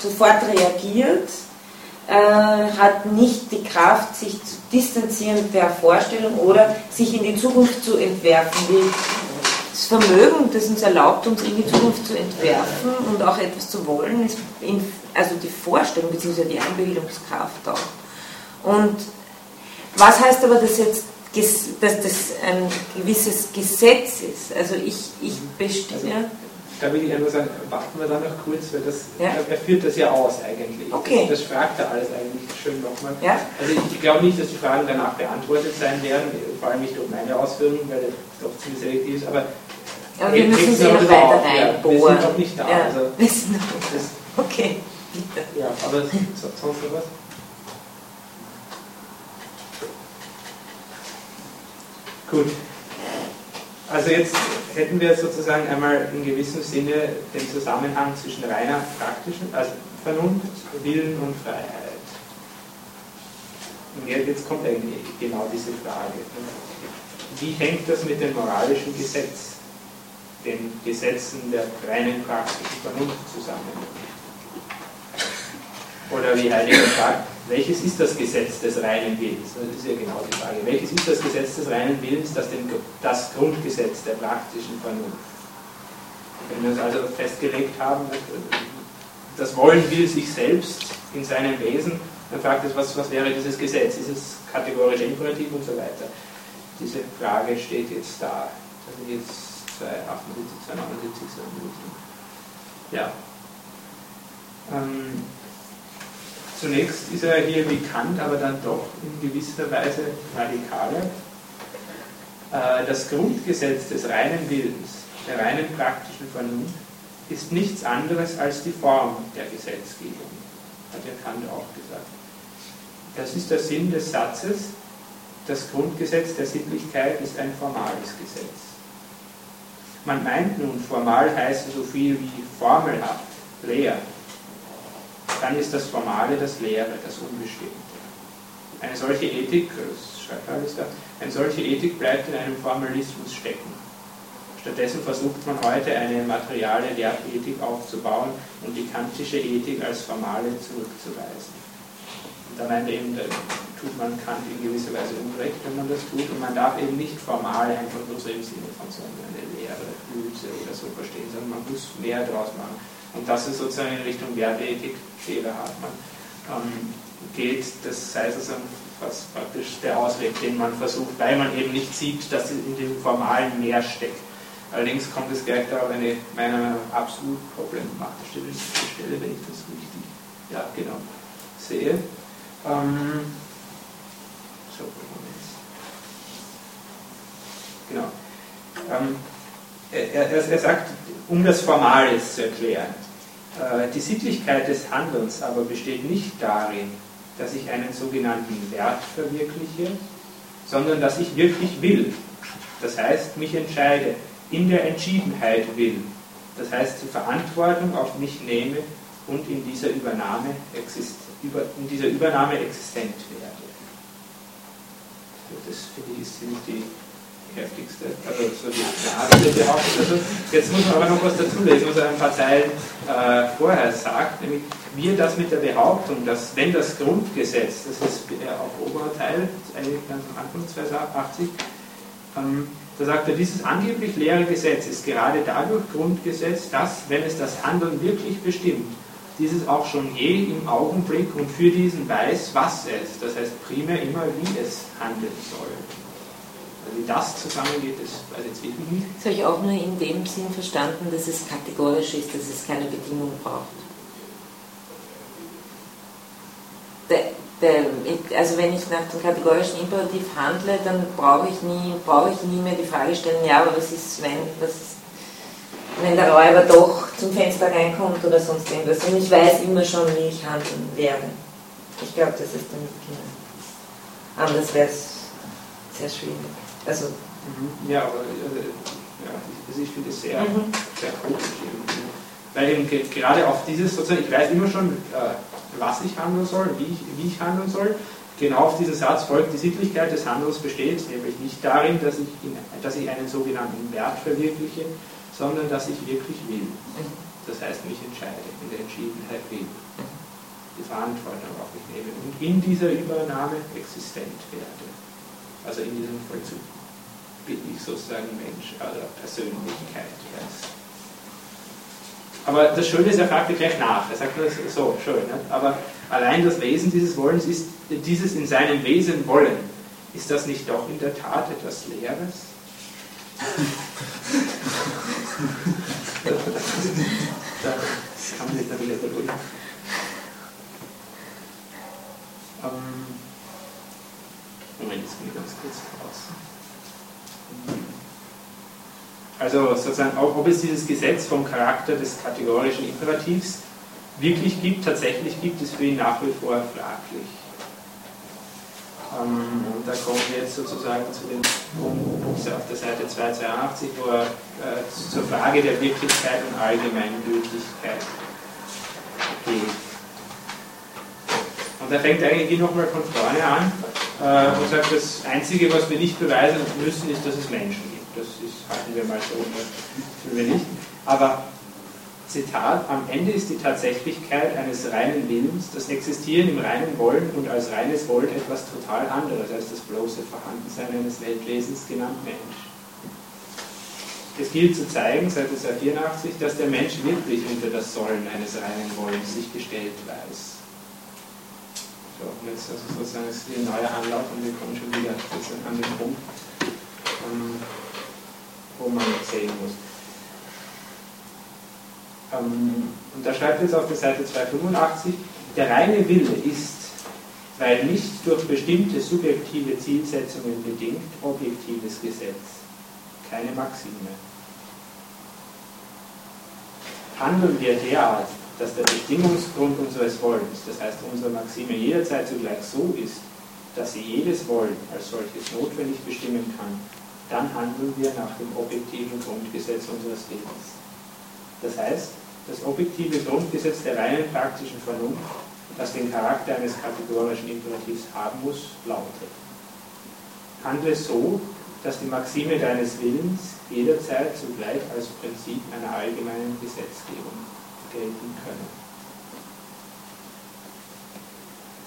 sofort reagiert, äh, hat nicht die Kraft, sich zu distanzieren per Vorstellung oder sich in die Zukunft zu entwerfen. Wie das Vermögen, das uns erlaubt, uns in die Zukunft zu entwerfen und auch etwas zu wollen, ist in, also die Vorstellung bzw. die Einbildungskraft auch. Und was heißt aber, dass jetzt dass das ein gewisses Gesetz ist? Also ich, ich bestimme. Also, da will ich ja nur sagen, warten wir da noch kurz, weil das, ja? er führt das ja aus eigentlich. Okay. Das, das fragt er alles eigentlich schön nochmal. Ja? Also ich, ich glaube nicht, dass die Fragen danach beantwortet sein werden, vor allem nicht durch meine Ausführungen, weil das doch ziemlich selektiv ist, aber, aber wir müssen sie noch weiter reinbohren. Ja, wir sind noch nicht da. Ja, also, wir sind noch das, Okay. Ja, aber sonst noch was? Gut. Also jetzt hätten wir sozusagen einmal in gewissem Sinne den Zusammenhang zwischen reiner praktischen, also Vernunft, Willen und Freiheit. Und jetzt kommt eigentlich genau diese Frage. Wie hängt das mit dem moralischen Gesetz, den Gesetzen der reinen praktischen Vernunft zusammen? Oder wie Heidegger sagt, welches ist das Gesetz des reinen Willens? Das ist ja genau die Frage. Welches ist das Gesetz des reinen Willens, das den, das Grundgesetz der praktischen Vernunft? Wenn wir uns also festgelegt haben, das Wollen will sich selbst in seinem Wesen, dann fragt es, was, was wäre dieses Gesetz? Ist es kategorisch imperativ und so weiter? Diese Frage steht jetzt da. Das sind jetzt 278, 279, 279. Ja. Ähm, Zunächst ist er hier wie Kant, aber dann doch in gewisser Weise radikaler. Äh, das Grundgesetz des reinen Willens, der reinen praktischen Vernunft, ist nichts anderes als die Form der Gesetzgebung, hat ja Kant auch gesagt. Das ist der Sinn des Satzes, das Grundgesetz der Sittlichkeit ist ein formales Gesetz. Man meint nun, formal heißt so viel wie formelhaft, leer, dann ist das Formale das Leere, das Unbestimmte. Eine solche Ethik, das schreibt alles da, eine solche Ethik bleibt in einem Formalismus stecken. Stattdessen versucht man heute eine materiale Wertethik aufzubauen und die kantische Ethik als formale zurückzuweisen. Und da meint eben, da tut man Kant in gewisser Weise unrecht, wenn man das tut. Und man darf eben nicht formal einfach nur so im Sinne von so leere Blüte oder so verstehen, sondern man muss mehr daraus machen. Und das ist sozusagen in Richtung Werteethik, Fehler hat man, ähm, geht. Das heißt also fast praktisch der Ausweg, den man versucht, weil man eben nicht sieht, dass in dem Formalen mehr steckt. Allerdings kommt es gleich darauf eine meiner Meinung nach absolut problematische Stelle, wenn ich das richtig ja, genau, sehe. Ähm, so, Genau. Ähm, er, er, sagt, um das Formale zu erklären, äh, die Sittlichkeit des Handelns aber besteht nicht darin, dass ich einen sogenannten Wert verwirkliche, sondern dass ich wirklich will. Das heißt, mich entscheide, in der Entschiedenheit will. Das heißt, die Verantwortung auf mich nehme und in dieser Übernahme, exist, über, in dieser Übernahme existent werde. Das finde ich ist ziemlich die heftigste, also so die klarste Behauptung. Also jetzt muss man aber noch was dazu lesen, was er ein paar Zeilen äh, vorher sagt, nämlich wie er das mit der Behauptung, dass wenn das Grundgesetz, das ist der auch oberer Teil, eigentlich ganz am Anfang 280, ähm, da sagt er, dieses angeblich leere Gesetz ist gerade dadurch Grundgesetz, dass, wenn es das Handeln wirklich bestimmt, dieses auch schon je im Augenblick und für diesen weiß, was es, das heißt primär immer, wie es handeln soll. Wie das zusammengeht, das weiß ich jetzt nicht. Das habe ich auch nur in dem Sinn verstanden, dass es kategorisch ist, dass es keine Bedingung braucht. Der, der, also wenn ich nach dem kategorischen Imperativ handle, dann brauche ich, nie, brauche ich nie mehr die Frage stellen, ja, aber was ist, wenn, was wenn der Räuber doch zum Fenster reinkommt oder sonst irgendwas. Und ich weiß immer schon, wie ich handeln werde. Ich glaube, das ist nicht genau. Anders wäre es sehr schwierig. Also, mhm. ja, aber also, ja, ich finde es sehr, mhm. sehr gut Weil eben gerade auf dieses sozusagen, ich weiß immer schon, äh, was ich handeln soll, wie ich, wie ich handeln soll. Genau auf diesen Satz folgt, die Sittlichkeit des Handels besteht nämlich nicht darin, dass ich, in, dass ich einen sogenannten Wert verwirkliche, sondern dass ich wirklich will. Mhm. Das heißt, mich entscheide, in der Entschiedenheit will. Die Verantwortung auf mich nehme und in dieser Übernahme existent werde. Also in diesem Vollzug bin ich sozusagen Mensch oder Persönlichkeit erst. Aber das Schöne ist, er fragte gleich nach. Er sagt nur so, schön. Ne? Aber allein das Wesen dieses Wollens ist dieses in seinem Wesen Wollen. Ist das nicht doch in der Tat etwas Leeres? das kann sich da wieder beruhigen. Ähm, Moment, jetzt bin ich ganz kurz raus. Also sozusagen, ob es dieses Gesetz vom Charakter des kategorischen Imperativs wirklich gibt, tatsächlich gibt, ist für ihn nach wie vor fraglich. Ähm, und da kommen wir jetzt sozusagen zu dem Punkt auf der Seite 282, wo er äh, zur Frage der Wirklichkeit und Allgemeingültigkeit geht. Und da fängt er eigentlich nochmal von vorne an äh, und sagt, das Einzige, was wir nicht beweisen müssen, ist, dass es Menschen gibt. Das ist, halten wir mal so, das tun wir nicht. Aber Zitat, am Ende ist die Tatsächlichkeit eines reinen Willens, das Existieren im reinen Wollen und als reines Wollen etwas total anderes als das bloße Vorhandensein eines Weltwesens genannt Mensch. Es gilt zu zeigen, Seite 284, dass der Mensch wirklich unter das Sollen eines reinen Wollens sich gestellt weiß. So, und jetzt also sozusagen ist hier ein neuer Anlauf und wir kommen schon wieder an den Punkt, ähm, wo man sehen muss. Ähm, und da schreibt jetzt auf der Seite 285, der reine Wille ist, weil nicht durch bestimmte subjektive Zielsetzungen bedingt, objektives Gesetz, keine Maxime. Handeln wir derart, dass der Bedingungsgrund unseres Wollens, das heißt unsere Maxime, jederzeit zugleich so ist, dass sie jedes Wollen als solches notwendig bestimmen kann, dann handeln wir nach dem objektiven Grundgesetz unseres Lebens. Das heißt, das objektive Grundgesetz der reinen praktischen Vernunft, das den Charakter eines kategorischen Imperativs haben muss, lautet. Handle so, dass die Maxime deines Willens jederzeit zugleich als Prinzip einer allgemeinen Gesetzgebung gelten können.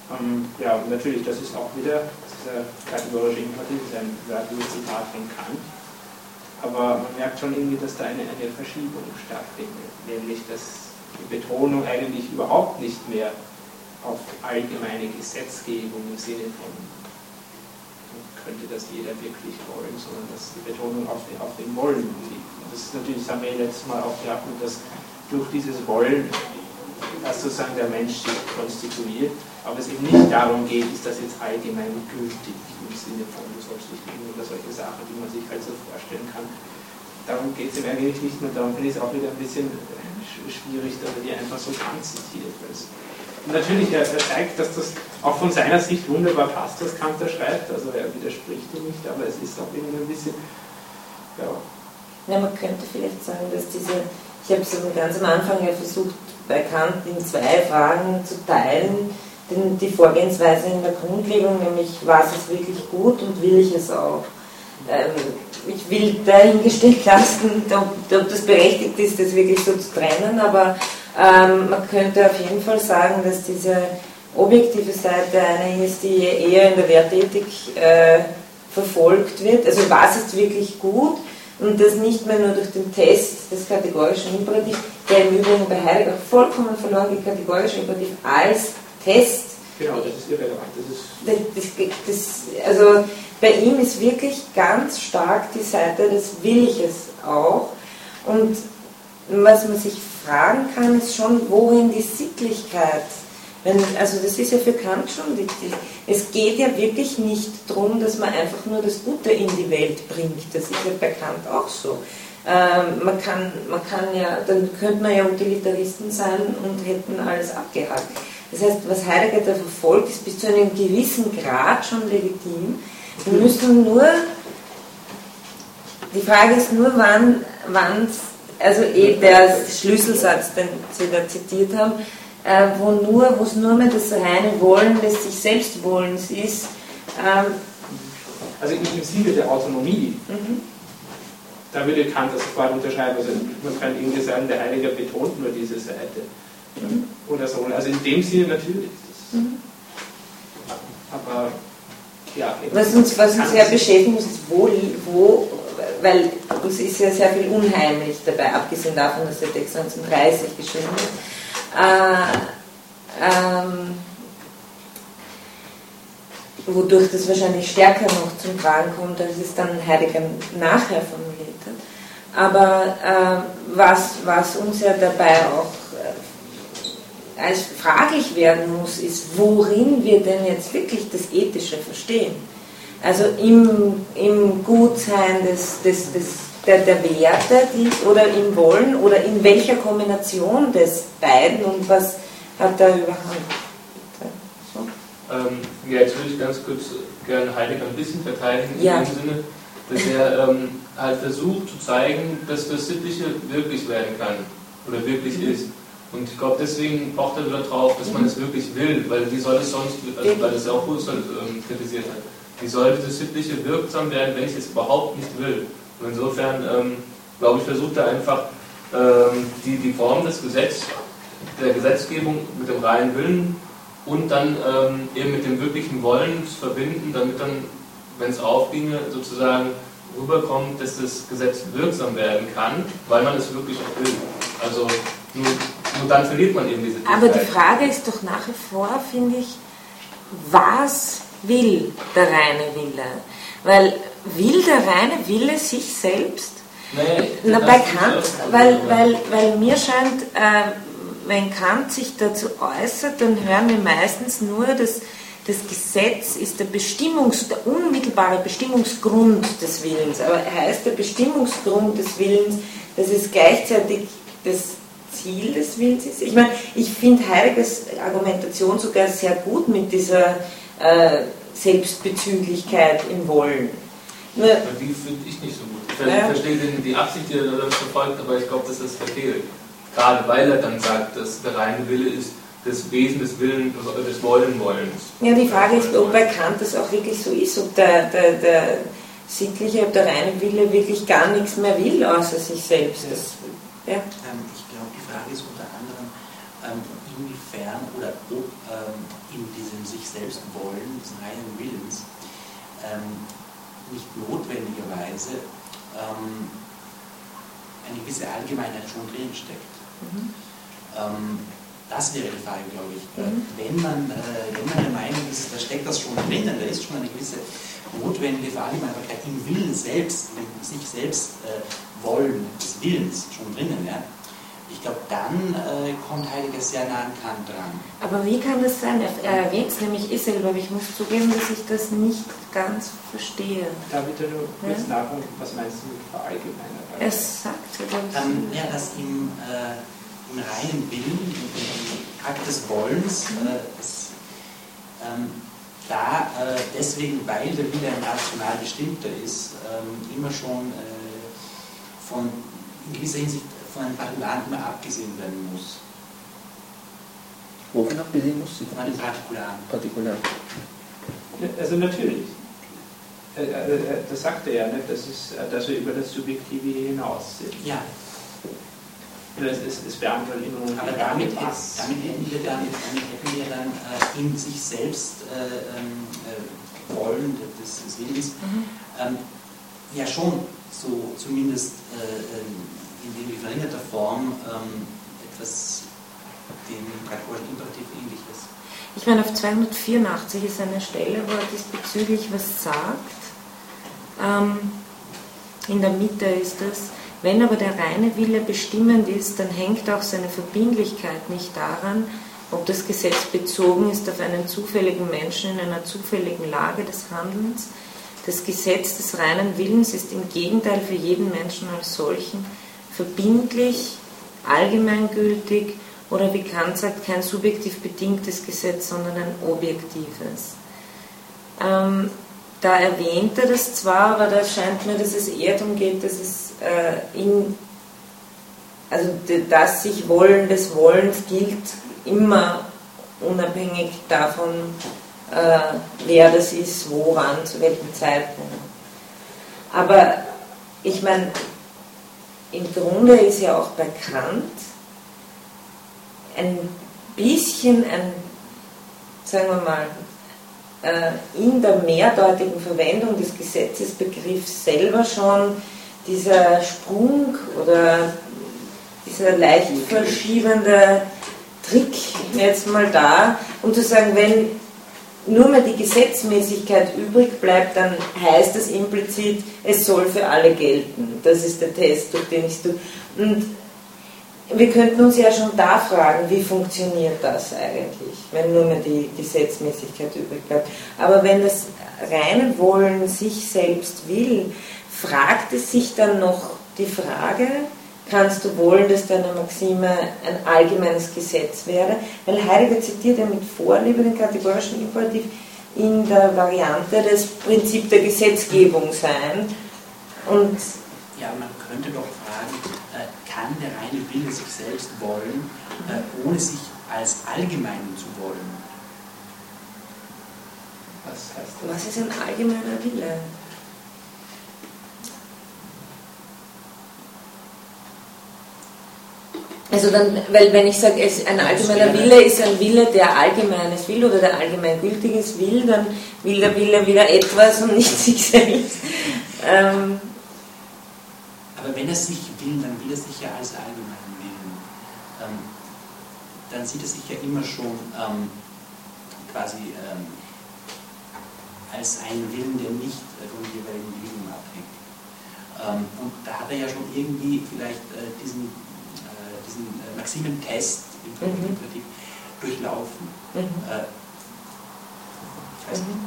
Ähm, ja, natürlich, das ist auch wieder, dieser kategorische Imperativ, ist ein wörtliches Zitat von Kant, aber man merkt schon irgendwie, dass da eine, eine Verschiebung stattfindet, nämlich dass die Betonung eigentlich überhaupt nicht mehr auf allgemeine Gesetzgebung im Sinne von könnte das jeder wirklich wollen, sondern dass die Betonung auf, den, auf dem Wollen liegt. Und das ist natürlich, das haben wir letztes Mal auch gehabt, dass durch dieses Wollen dass sozusagen der Mensch sich konstituiert, aber es eben nicht darum geht, ist das jetzt allgemein gültig im Sinne von, du sollst dich nehmen oder solche Sachen, die man sich halt so vorstellen kann. Darum geht es ihm eigentlich nicht mehr, darum finde ich es auch wieder ein bisschen schwierig, dass er die einfach so ganz zitiert. Und natürlich, er, er, zeigt, dass das auch von seiner Sicht wunderbar passt, was Kant da schreibt, also er widerspricht ihm nicht, aber es ist auch irgendwie ein bisschen, ja. Ja, man könnte vielleicht sagen, dass diese, ich habe es ganz am Anfang ja versucht, bei Kant in zwei Fragen zu teilen, den, die Vorgehensweise in der Grundlegung, nämlich was ist wirklich gut und will ich es auch. Ähm, ich will dahingestellt lassen, ob, ob, das berechtigt ist, das wirklich so zu trennen, aber ähm, man könnte auf jeden Fall sagen, dass diese objektive Seite eine ist, die eher in der Wertethik äh, verfolgt wird. Also was ist wirklich gut und das nicht mehr nur durch den Test des kategorischen Imperativs, der im Übrigen bei Heidegger vollkommen verloren geht, kategorischer Imperativ als Test. Genau, das ist irrelevant. Das ist das, das, also bei ihm ist wirklich ganz stark die Seite des Will ich es auch. Und was man sich fragen kann, ist schon, wohin die Sittlichkeit wenn, also das ist ja für Kant schon wichtig. Es geht ja wirklich nicht darum, dass man einfach nur das Gute in die Welt bringt. Das ist ja bei Kant auch so. Ähm, man, kann, man kann ja, dann könnte man ja Utilitaristen sein und hätten alles abgehakt. Das heißt, was Heidegger da verfolgt, ist bis zu einem gewissen Grad schon legitim. Wir müssen nur, die Frage ist nur, wann, wann also eh der Schlüsselsatz, den Sie da zitiert haben, äh, wo nur, wo es nur mehr das reine Wollen des sich selbst Wollens ist. Ähm, also im Sinne der Autonomie, mhm. da würde Kant das sofort unterschreiben. Also man kann irgendwie sagen, der Heiliger betont nur diese Seite. Mhm. oder so. Also in dem Sinne natürlich. Mhm. Aber ja. Was uns, was uns sehr beschäftigen muss, ist, wo, wo, weil uns ist ja sehr viel unheimlich dabei, abgesehen davon, dass der Text 1930 geschrieben ist. Äh, ähm, wodurch das wahrscheinlich stärker noch zum Tragen kommt, als es dann Heidegger nachher formuliert hat. Aber äh, was, was uns ja dabei auch äh, als fraglich werden muss, ist, worin wir denn jetzt wirklich das Ethische verstehen. Also im, im Gutsein des, des, des, der, der Werte die, oder im Wollen oder in welcher Kombination des beiden und was hat da überhand. Ähm, ja, jetzt würde ich ganz kurz gerne Heidegger ein bisschen verteidigen, ja. in dem Sinne, dass er ähm, halt versucht zu zeigen, dass das Sittliche wirklich werden kann oder wirklich mhm. ist. Und ich glaube, deswegen braucht er wieder drauf, dass man mhm. es wirklich will, weil wie soll es sonst, also, weil das auch Husserl ähm, kritisiert hat, wie soll dieses Sittliche wirksam werden, wenn ich es überhaupt nicht will? Und insofern, ähm, glaube ich, versucht er einfach, ähm, die, die Form des Gesetzes, der Gesetzgebung mit dem reinen Willen und dann ähm, eben mit dem wirklichen Wollen zu verbinden, damit dann, wenn es aufginge, sozusagen rüberkommt, dass das Gesetz wirksam werden kann, weil man es wirklich auch will. Also nur, nur dann verliert man eben diese Aber die Frage ist doch nach wie vor, finde ich, was will der reine Wille? Weil will der reine Wille sich selbst? Nee, Na, bei Kant, weil, weil, weil mir scheint, äh, wenn Kant sich dazu äußert, dann hören wir meistens nur, dass das Gesetz ist der, Bestimmungs-, der unmittelbare Bestimmungsgrund des Willens. Aber heißt der Bestimmungsgrund des Willens, dass es gleichzeitig das Ziel des Willens ist? Ich meine, ich finde Heideggers Argumentation sogar sehr gut mit dieser äh, Selbstbezüglichkeit im Wollen. Nur, die finde ich nicht so gut. Ich ja. verstehe die Absicht, die er da verfolgt, aber ich glaube, dass das verfehlt gerade weil er dann sagt, dass der reine Wille ist das Wesen des Willens, des Wollen-Wollens. Ja, die Frage ist, ob bei Kant das auch wirklich so ist, ob der, der, der sittliche, ob der reine Wille wirklich gar nichts mehr will, außer sich selbst. Das, ja. Ähm, ich glaube, die Frage ist unter anderem, ähm, inwiefern oder ob ähm, in diesem sich selbst wollen, des reinen Willens, ähm, nicht notwendigerweise ähm, eine gewisse Allgemeinheit schon drin steckt. Mhm. Ähm, das wäre die Frage, glaube ich. Mhm. Wenn, man, äh, wenn man der Meinung ist, da steckt das schon drinnen, da ist schon eine gewisse notwendige Verallgemeinbarkeit im Willen selbst, im sich selbst äh, wollen des Willens schon drinnen. Ja? Ich glaube, dann äh, kommt Heidegger sehr nah an Kant dran. Aber wie kann das sein? Er erwähnt es nämlich selber, aber ich muss zugeben, dass ich das nicht ganz verstehe. Da bitte nur kurz ja? nachfragen, was meinst du mit Verallgemeinbarkeit? Er sagt ja, ähm, ja, dass im, äh, im reinen Willen, im Akt des Wollens, äh, das, ähm, da äh, deswegen, weil der Wille ein rational bestimmter ist, ähm, immer schon äh, von in gewisser Hinsicht von einem Partikular immer abgesehen werden muss. Wovon abgesehen muss? Von einem Partikular. Partikular. Also natürlich. Äh, äh, äh, das sagt er ja, nicht, dass, es, dass wir über das Subjektive hinaus sind. Ja. Das, ist, das beantwortet immer Aber damit, jetzt, damit, hätten wir dann, damit hätten wir dann äh, in sich selbst äh, äh, wollen des, des Willens mhm. ähm, ja schon so zumindest ähm, in irgendwie verringerter Form ähm, etwas dem Praktikalischen Imperativ ähnlich ist. Ich meine, auf 284 ist eine Stelle, wo er diesbezüglich was sagt. Ähm, in der Mitte ist es. Wenn aber der reine Wille bestimmend ist, dann hängt auch seine Verbindlichkeit nicht daran, ob das Gesetz bezogen ist auf einen zufälligen Menschen in einer zufälligen Lage des Handelns. Das Gesetz des reinen Willens ist im Gegenteil für jeden Menschen als solchen verbindlich, allgemeingültig oder wie Kant sagt, kein subjektiv bedingtes Gesetz, sondern ein objektives. Ähm, da erwähnt er das zwar, aber da scheint mir, dass es eher darum geht, dass es äh, in, also das sich Wollen des Wollens gilt immer unabhängig davon, äh, wer das ist, woran, zu welchem Zeitpunkt. Aber ich meine, im Grunde ist ja auch bei Kant ein bisschen ein, sagen wir mal, äh, in der mehrdeutigen Verwendung des Gesetzesbegriffs selber schon dieser Sprung oder dieser leicht verschiebende Trick jetzt mal da, um zu sagen, wenn nur mehr die Gesetzmäßigkeit übrig bleibt, dann heißt das implizit, es soll für alle gelten. Das ist der Test, durch den ich tue. Und wir könnten uns ja schon da fragen, wie funktioniert das eigentlich, wenn nur mehr die Gesetzmäßigkeit übrig bleibt. Aber wenn das reine Wollen sich selbst will, fragt es sich dann noch die Frage, kannst du wollen, dass deine Maxime ein allgemeines Gesetz wäre? Weil Heidegger zitiert ja mit Vorliebe den kategorischen Imperativ in der Variante des Prinzip der Gesetzgebung sein. Und ja, man könnte doch fragen, äh, kann der reine Wille sich selbst wollen, äh, ohne sich als allgemein zu wollen? Was heißt das? Was ist ein allgemeiner Wille? Also dann, weil wenn ich sage, ein allgemeiner Wille ist ein Wille, der allgemeines will oder der allgemeingültiges will, dann will der Wille wieder etwas und nicht [laughs] sich selbst. Ähm, aber wenn er sich will, dann will er sich ja als allgemeinen Willen. Ähm, dann sieht er sich ja immer schon ähm, quasi ähm, als einen Willen, der nicht vom jeweiligen Individuum abhängt. Ähm, und da hat er ja schon irgendwie vielleicht äh, diesen diesen äh, Maximentest im mhm. durchlaufen. Mhm. Äh, ich weiß nicht,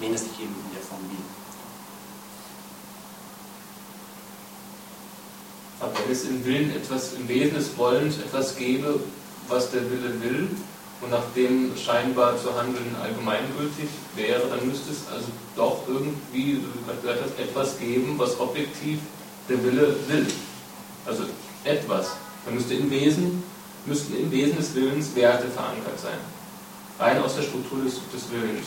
wen er sich eben in der Form will. Aber wenn es im Willen etwas, im Wesen des Wollens etwas gäbe, was der Wille will, und nachdem scheinbar zu handeln allgemeingültig wäre, dann müsste es also doch irgendwie, wie du hast, etwas geben, was objektiv der Wille will. Also etwas. Man müsste im Wesen, müssten im Wesen des Willens Werte verankert sein. Rein aus der Struktur des, des Willens.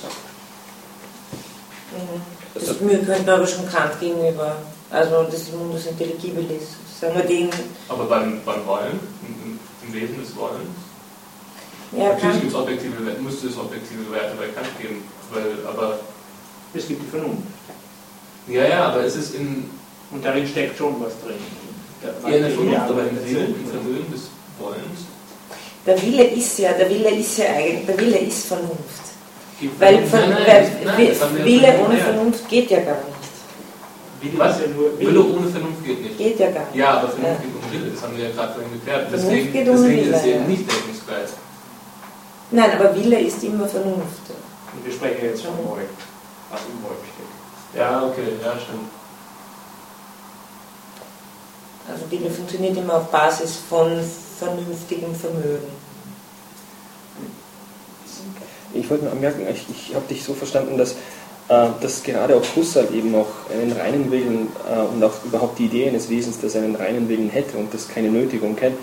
Mhm. Das mir könnte aber schon Kant gegenüber. Also das Mundus Intelligibilis. Sagen wir den. Aber beim, beim Wollen, im, im Wesen des Wollens? Ja, Natürlich gibt's objektive, müsste es objektive Werte bei Kant geben, weil, aber. Es gibt die Vernunft. Ja, ja, aber es ist in. Und darin steckt schon was drin. Ja, in der Vernunft, aber im Vermögen des Wollens. Der Wille ist ja, der Wille ist ja eigentlich, der Wille ist Vernunft. Weil, nein, nein, nein, Wille ohne Vernunft geht ja gar nicht. Wille, Was? Ja nur, Wille ohne Vernunft geht nicht. Geht ja gar nicht. Ja, aber Vernunft ja. geht um Wille, das haben wir ja gerade vorhin geklärt. Deswegen, geht um deswegen Wille, ist es eben ja. nicht deckungsgleich. Nein, aber Wille ist immer Vernunft. Und wir sprechen jetzt von Wolf, was im Wolf steht. Ja, okay, ja, stimmt. Also Wille funktioniert immer auf Basis von vernünftigem Vermögen. Ich wollte nur anmerken, ich, ich habe dich so verstanden, dass, äh, dass gerade auch Husserl eben auch einen reinen Willen äh, und auch überhaupt die Idee eines Wesens, das einen reinen Willen hätte und das keine Nötigung kennt,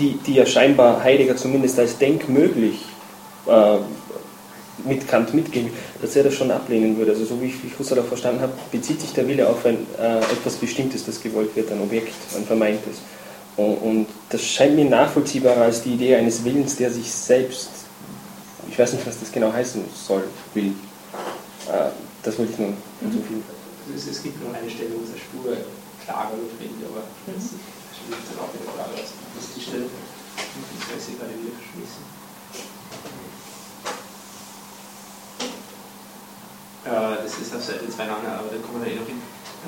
die, die ja scheinbar Heidegger zumindest als denkmöglich äh, mit Kant mitgehen, dass er das schon ablehnen würde. Also so wie ich, wie ich Husserl auch verstanden habe, bezieht sich der Wille auf ein, äh, etwas Bestimmtes, das gewollt wird, ein Objekt, ein vermeintes. Und, und, das scheint mir nachvollziehbarer als die Idee eines Willens, der sich selbst, ich weiß nicht, was das genau heißen soll, will. Äh, das wollte ich nur mhm. so viel. Es, es, gibt nur eine Stelle, wo es Spur klarer wird, finde ich, aber mhm. das ist dann auch wieder klar, was ist die Stelle. Ich weiß ich gerade wieder verschmissen. Das ist auf Seite 2 lange, aber da kommen wir eh noch hin.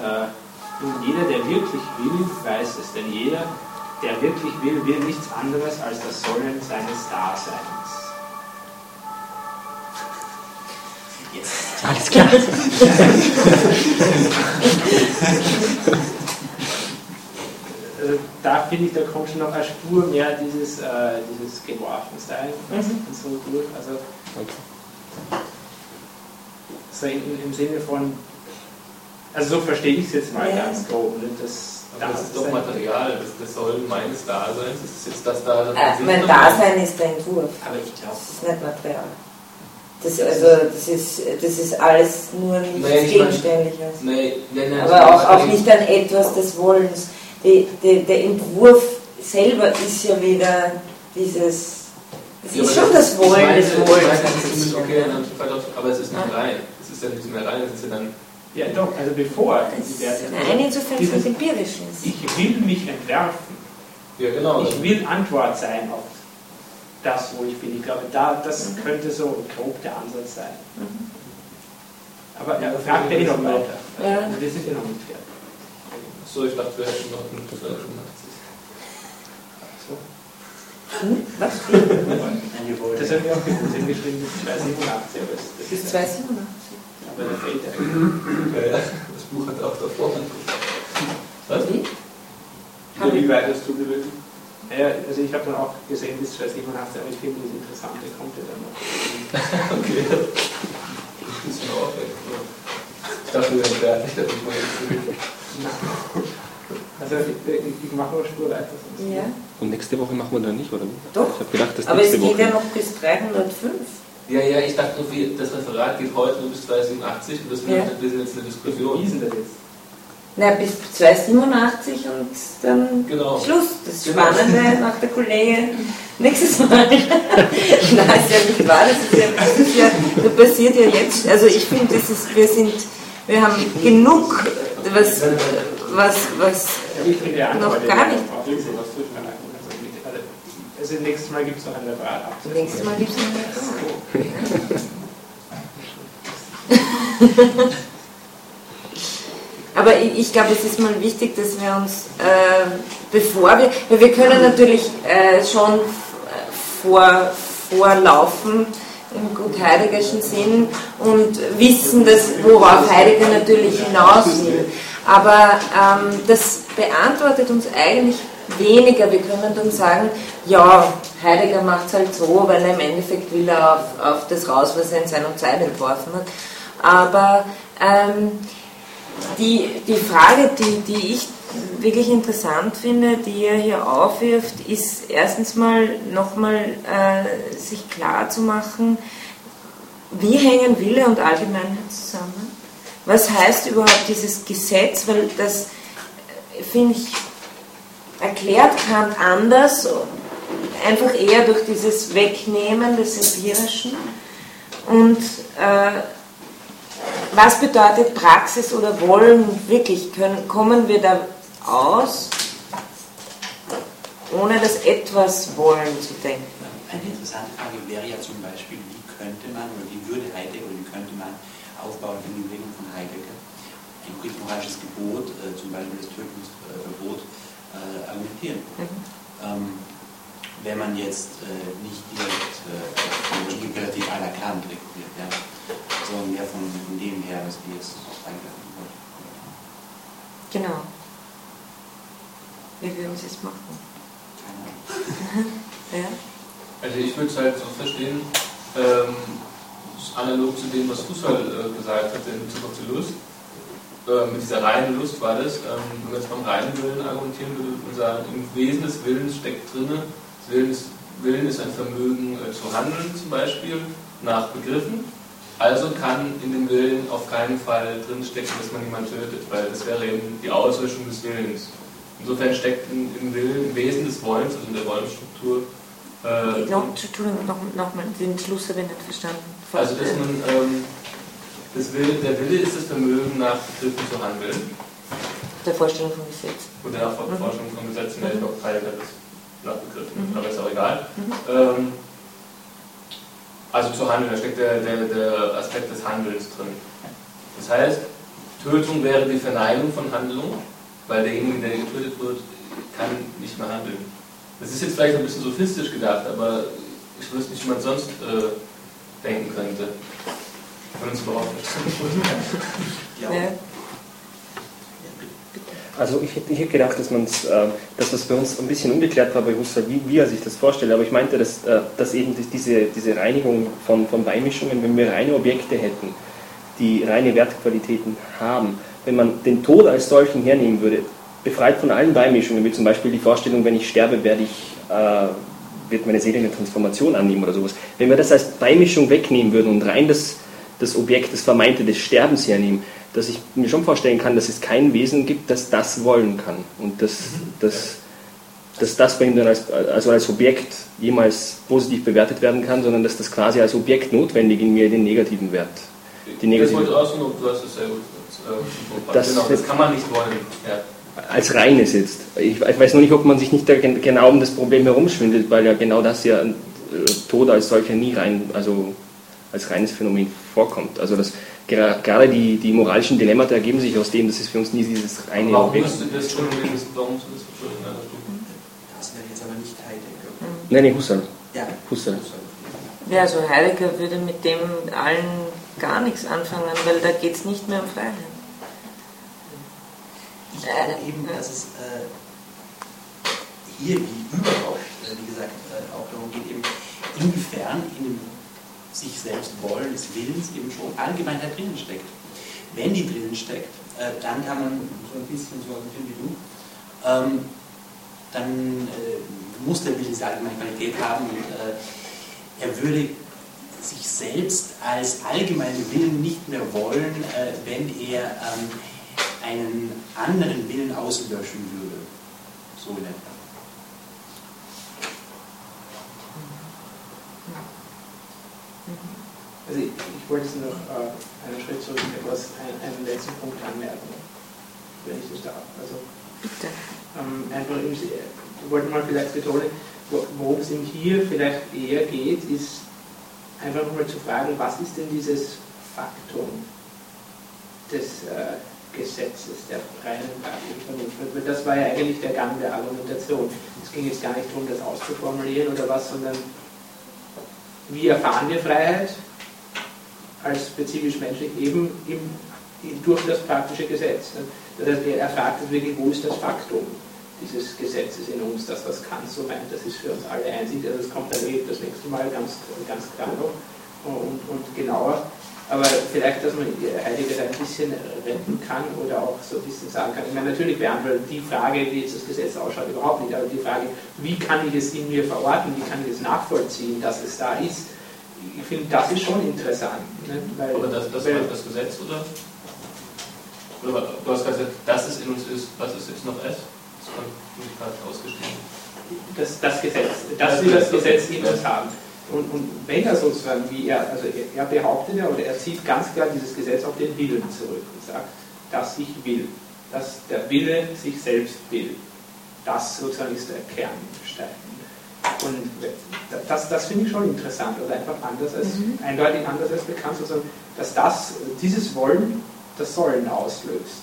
Äh, nun, jeder, der wirklich will, weiß es, denn jeder, der wirklich will, will nichts anderes als das Sollen seines Daseins. Yes. Alles klar. Äh, da finde ich, da kommt schon noch eine Spur mehr dieses, äh, dieses Geworfensein mhm. und so durch. Also, okay so in, im Sinne von, also so verstehe ich es jetzt mal ja. ganz grob. Ne? Das, aber das ist doch Material, das, das soll meines Daseins, das ist jetzt das da. Äh, mein Dasein ist der Entwurf, aber ich glaube, das ist nicht Material. Das, also, das, ist, das ist alles nur nichts nee, Gegenständliches. Nee, nee, nee, aber auch, auch nicht an etwas des Wollens. Die, die, der Entwurf selber ist ja wieder dieses. Es Ja, ist schon das Wollen ich des Wollens. das okay, aber es ist nicht Ah. rein. Es ist ja nicht mehr rein, es ist ja dann. Ja, doch, also bevor Es die ist Werte. Nein, insofern es Dieses- was Empirisches. Ich will mich entwerfen. Ja, genau. Ich will Antwort sein auf das, wo ich bin. Ich glaube, da, das könnte so grob der Ansatz sein. Aber er fragt ja eh noch weiter. Ja. Also wir sind ja noch nicht fertig. So, ich dachte, wir hätten noch einen 85. So. Was? Wir wollen. Das haben wir auch gewusst. Sie haben geschrieben, das ist 287, aber das, ist ist 287. Aber da fehlt ja. Das Buch hat auch davor angeguckt. Was? Wie? Ja, wie weit hast du gelesen? Ja, also ich habe dann auch gesehen, bis 287, aber ich finde das Interessante kommt ja dann noch. [laughs] Okay. Das ist mir auch echt. Ich dachte, wir wären fertig, dass ich mal jetzt Also ich, ich, ich mache nur Spur weiter. Sonst Ja. Und nächste Woche machen wir dann nicht, oder? Doch. Ich habe gedacht, das Aber es nächste geht Woche. ja noch bis 305. Ja, ja, ich dachte wie- das Referat geht heute nur bis 287 und das Ja. wir sind jetzt eine Wie Diskussion. ist denn das jetzt? Na, bis 287 und dann Genau. Schluss. Das Genau. Spannende macht der Kollege nächstes Mal. [laughs] Nein, ist ja nicht wahr. Das ist ja, das ist ja, das passiert ja jetzt. Also ich finde, das ist, wir sind, wir haben genug, was, was, was, Noch gar nicht. auf irgendwas zwischenhalten. Also, mit- also, also nächstes Mal gibt es noch ein Referat ab. nächstes Mal gibt es noch Aber ich, ich glaube, es ist mal wichtig, dass wir uns, äh, bevor wir, weil wir können natürlich äh, schon äh, vor, vorlaufen im gut Heideggerschen Sinn und wissen, dass, worauf Heidegger natürlich hinaus will. Aber ähm, das beantwortet uns eigentlich weniger. Wir können dann sagen, ja, Heidegger macht es halt so, weil er im Endeffekt will er auf, auf das raus, was er in seiner Zeit entworfen hat. Aber ähm, die, die Frage, die, die ich wirklich interessant finde, die er hier aufwirft, ist erstens mal nochmal äh, sich klar zu machen, wie hängen Wille und Allgemeinheit zusammen? Was heißt überhaupt dieses Gesetz? Weil das, äh, finde ich, erklärt Kant anders, einfach eher durch dieses Wegnehmen des Empirischen. Und äh, was bedeutet Praxis oder Wollen wirklich? Können, kommen wir da aus, ohne das etwas wollen zu denken? Eine interessante Frage wäre ja zum Beispiel, wie könnte man oder wie würde Heidegger oder wie könnte man aufbauen in die Überlegung von Heidegger ein moralisches Gebot, äh, zum Beispiel das Tötungsverbot, äh, argumentieren. Ähm, wenn man jetzt äh, nicht direkt äh, relativ à la Kant rekurriert, ja, sondern mehr von, von dem her, was wir jetzt eingeladen wollen. Genau. Wie würden Sie es machen? Keine Ahnung. [laughs] Ja? Also ich würde es halt so verstehen, ähm, analog zu dem, was Husserl äh, gesagt hat in Bezug auf die Lust. Äh, mit dieser reinen Lust war das, ähm, wenn wir jetzt vom reinen Willen argumentieren, würde man sagen, im Wesen des Willens steckt drin, das Willen ist, Willen ist ein Vermögen äh, zu handeln zum Beispiel, nach Begriffen. Also kann in dem Willen auf keinen Fall drinstecken, dass man jemanden tötet, weil das wäre eben die Auslöschung des Willens. Insofern steckt in, im Willen, im Wesen des Wollens, also in der Wollensstruktur, äh, Noch, Entschuldigung, noch, noch mal, den Schluss habe ich nicht verstanden. also dass man ähm, Wille, der Wille ist das Vermögen nach Begriffen zu handeln der Vorstellung vom Gesetz. oder nach Mhm. Forschung von Gesetzen, der ich glaube Heidegger das nach Begriffen, Mhm. aber ist auch egal. Mhm. Ähm, also zu handeln, da steckt der, der, der Aspekt des Handelns drin. Das heißt, Tötung wäre die Verneinung von Handlung, weil derjenige, der getötet wird, kann nicht mehr handeln. Das ist jetzt vielleicht ein bisschen sophistisch gedacht, aber ich wüsste nicht, wie man sonst äh, denken könnte. Wenn uns überhaupt Ja, Ja. Also ich hätte, ich hätte gedacht, dass man äh, das, was bei uns ein bisschen ungeklärt war bei Husserl, wie, wie er sich das vorstellt, aber ich meinte, dass, äh, dass eben die- diese, diese Reinigung von, von Beimischungen, wenn wir reine Objekte hätten, die reine Wertqualitäten haben, wenn man den Tod als solchen hernehmen würde, befreit von allen Beimischungen, wie zum Beispiel die Vorstellung, wenn ich sterbe, werde ich, äh, wird meine Seele eine Transformation annehmen oder sowas. Wenn wir das als Beimischung wegnehmen würden und rein das, das Objekt, das Vermeinte des Sterbens hernehmen, dass ich mir schon vorstellen kann, dass es kein Wesen gibt, das das wollen kann. Und das, das dass das bei ihm dann als, also als Objekt jemals positiv bewertet werden kann, sondern dass das quasi als Objekt notwendig in mir den negativen Wert. Die negativen das wollte auch du hast es sehr gut. Das, genau, das kann man nicht wollen. Ja. Als reines jetzt. Ich, ich, weiß nur nicht, ob man sich nicht da genau um das Problem herumschwindelt, weil ja genau das ja äh, Tod als solcher nie rein, also als reines Phänomen vorkommt. Also das, gerade die, die moralischen Dilemmata ergeben sich aus dem, dass es für uns nie dieses reine warum Objekt ist. Das, Entschuldigung, warum ist das Das wäre jetzt aber nicht Heidegger. Nein, nein, Husserl. Ja. Husserl. Ja, also Heidegger würde mit dem allen gar nichts anfangen, weil da geht es nicht mehr um Freiheit. Ich glaube eben, dass es äh, hier wie überhaupt, äh, wie gesagt, äh, auch darum geht, eben inwiefern in dem sich selbst wollen, des Willens eben schon Allgemeinheit drinnen steckt. Wenn die drinnen steckt, äh, dann kann man so ein bisschen so argumentieren wie du, ähm, dann äh, muss der Wille diese Allgemeinqualität haben und äh, er würde sich selbst als allgemeinen Willen nicht mehr wollen, äh, wenn er ähm, einen anderen Willen auslöschen würde. So in etwa. Also ich, ich wollte jetzt noch äh, einen Schritt zurück etwas, einen, einen letzten Punkt anmerken, wenn ich das darf. Also, Bitte. Ähm, einfach ich wollte mal vielleicht betonen, worum es ihm hier vielleicht eher geht, ist einfach nochmal zu fragen, was ist denn dieses Faktum des äh, Gesetzes, der reinen praktischen Vernunft? Weil das war ja eigentlich der Gang der Argumentation. Es ging jetzt gar nicht darum, das auszuformulieren oder was, sondern wie erfahren wir Freiheit als spezifisch menschlich eben im, durch das praktische Gesetz. Das heißt, er fragt wirklich, wo ist das Faktum? dieses Gesetzes in uns, dass das kann so meint, das ist für uns alle einsichtig, also das kommt dann eh das nächste Mal ganz, ganz klar noch und, und genauer. Aber vielleicht, dass man Heidegger ein bisschen retten kann oder auch so ein bisschen sagen kann. Ich meine, natürlich beantwortet die Frage, wie jetzt das Gesetz ausschaut, überhaupt nicht, aber die Frage, wie kann ich es in mir verorten, wie kann ich es nachvollziehen, dass es da ist, ich finde, das ist schon interessant. Ne? Weil, aber das, das weil, das Gesetz, oder? oder? Du hast gesagt, dass es in uns ist, was ist jetzt noch es? Das, das Gesetz, dass wir das Gesetz in uns haben. Und, und wenn er sozusagen, wie er, also er, er behauptet ja, oder er zieht ganz klar dieses Gesetz auf den Willen zurück und sagt, dass ich will, dass der Wille sich selbst will. Das sozusagen ist der Kernstein. Und das, das finde ich schon interessant, oder einfach anders als, mhm. eindeutig anders als bekannt, sozusagen, dass das, dieses Wollen das Sollen auslöst.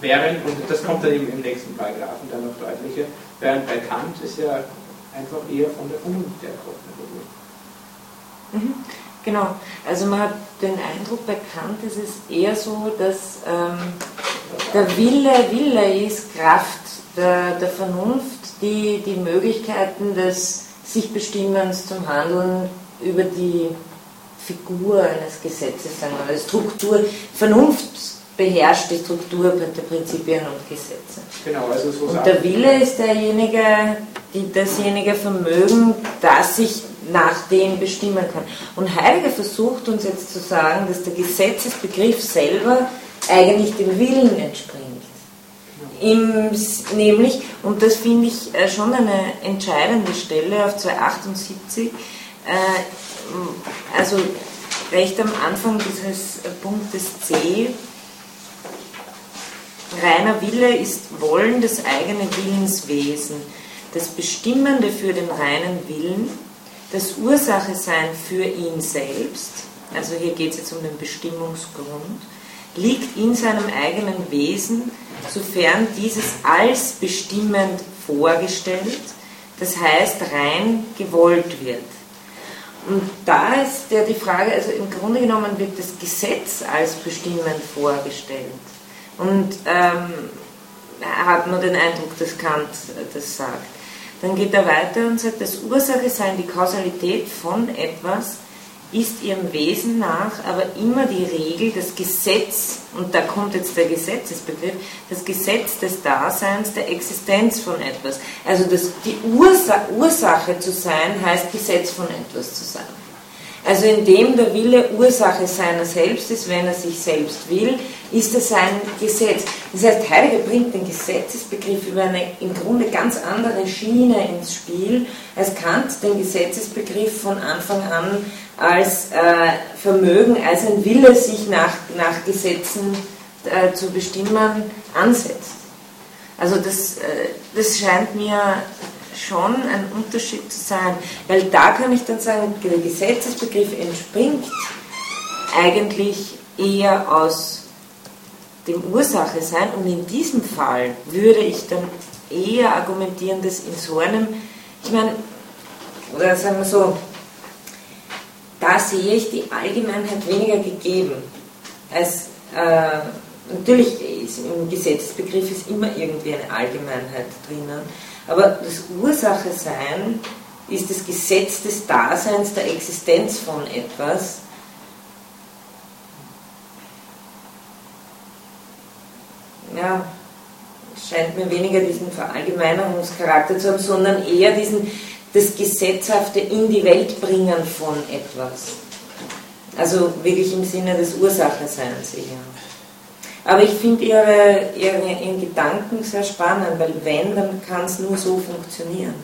Während, und das kommt dann eben im nächsten Paragraphen dann noch deutlicher, während bei Kant ist ja einfach eher von der Vernunft herkommt. Mhm, genau, also man hat den Eindruck, bei Kant ist es eher so, dass ähm, der Wille Wille ist, Kraft der, der Vernunft, die die Möglichkeiten des sich Bestimmens zum Handeln über die Figur eines Gesetzes, sagen wir mal, Struktur, Vernunft beherrscht die Struktur der Prinzipien und Gesetze. Genau, also so und der Wille ist derjenige, die, dasjenige Vermögen, das sich nach dem bestimmen kann. Und Heidegger versucht uns jetzt zu sagen, dass der Gesetzesbegriff selber eigentlich dem Willen entspringt. Im, nämlich, und das finde ich äh, schon eine entscheidende Stelle auf 278, äh, also recht am Anfang dieses Punktes C, Reiner Wille ist Wollen, das eigene Willenswesen, das Bestimmende für den reinen Willen, das Ursache sein für ihn selbst, also hier geht es jetzt um den Bestimmungsgrund, liegt in seinem eigenen Wesen, sofern dieses als bestimmend vorgestellt, das heißt rein gewollt wird. Und da ist ja die Frage, also im Grunde genommen wird das Gesetz als bestimmend vorgestellt. Und ähm, hat man den Eindruck, dass Kant das sagt. Dann geht er weiter und sagt, das Ursache sein, die Kausalität von etwas ist ihrem Wesen nach aber immer die Regel, das Gesetz, und da kommt jetzt der Gesetzesbegriff, das Gesetz des Daseins, der Existenz von etwas. Also das, die Ursa Ursache zu sein, heißt Gesetz von etwas zu sein. Also indem der Wille Ursache seiner selbst ist, wenn er sich selbst will, ist es ein Gesetz. Das heißt, Heidegger bringt den Gesetzesbegriff über eine im Grunde ganz andere Schiene ins Spiel, als Kant den Gesetzesbegriff von Anfang an als äh, Vermögen, als ein Wille, sich nach, nach Gesetzen äh, zu bestimmen, ansetzt. Also das, äh, das scheint mir schon ein Unterschied zu sein, weil da kann ich dann sagen, der Gesetzesbegriff entspringt eigentlich eher aus dem Ursache sein und in diesem Fall würde ich dann eher argumentieren, dass in so einem, ich meine, oder sagen wir so, da sehe ich die Allgemeinheit weniger gegeben. Als, äh, natürlich ist im Gesetzesbegriff ist immer irgendwie eine Allgemeinheit drinnen, aber das Ursache sein ist das Gesetz des Daseins, der Existenz von etwas. Ja, scheint mir weniger diesen Verallgemeinerungscharakter zu haben, sondern eher diesen, das Gesetzhafte in die Welt bringen von etwas. Also wirklich im Sinne des Ursacheseins eher. Aber ich finde ihre, ihre, ihren Gedanken sehr spannend, weil wenn, dann kann es nur so funktionieren.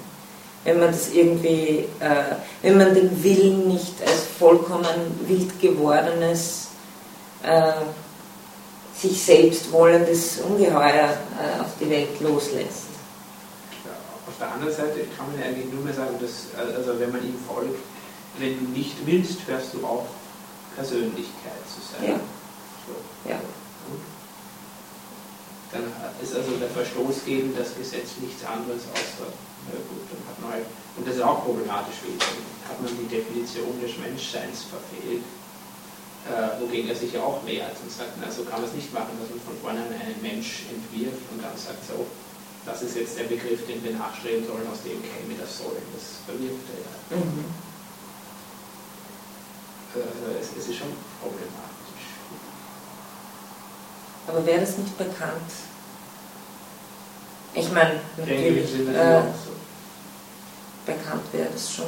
Wenn man das irgendwie, äh, wenn man den Willen nicht als vollkommen wild gewordenes, äh, sich selbst wollendes Ungeheuer äh, auf die Welt loslässt. auf der anderen Seite kann man ja eigentlich nur mehr sagen, dass, also wenn man ihm folgt, wenn du nicht willst, hörst du auf, Persönlichkeit zu sein. Ja. So. ja. Dann ist also der Verstoß gegen das Gesetz nichts anderes außer, na gut, dann hat man halt, und das ist auch problematisch, dann hat man die Definition des Menschseins verfehlt, äh, wogegen er sich ja auch wehrt und sagt, na, so kann man es nicht machen, dass man von vornherein einen Mensch entwirft und dann sagt, so, das ist jetzt der Begriff, den wir nachstreben sollen, aus dem käme das Sollen. Das verwirft er ja. Mhm. Also es, es ist schon problematisch. Aber wäre das nicht bekannt? Ich meine, natürlich, äh, bekannt wäre das schon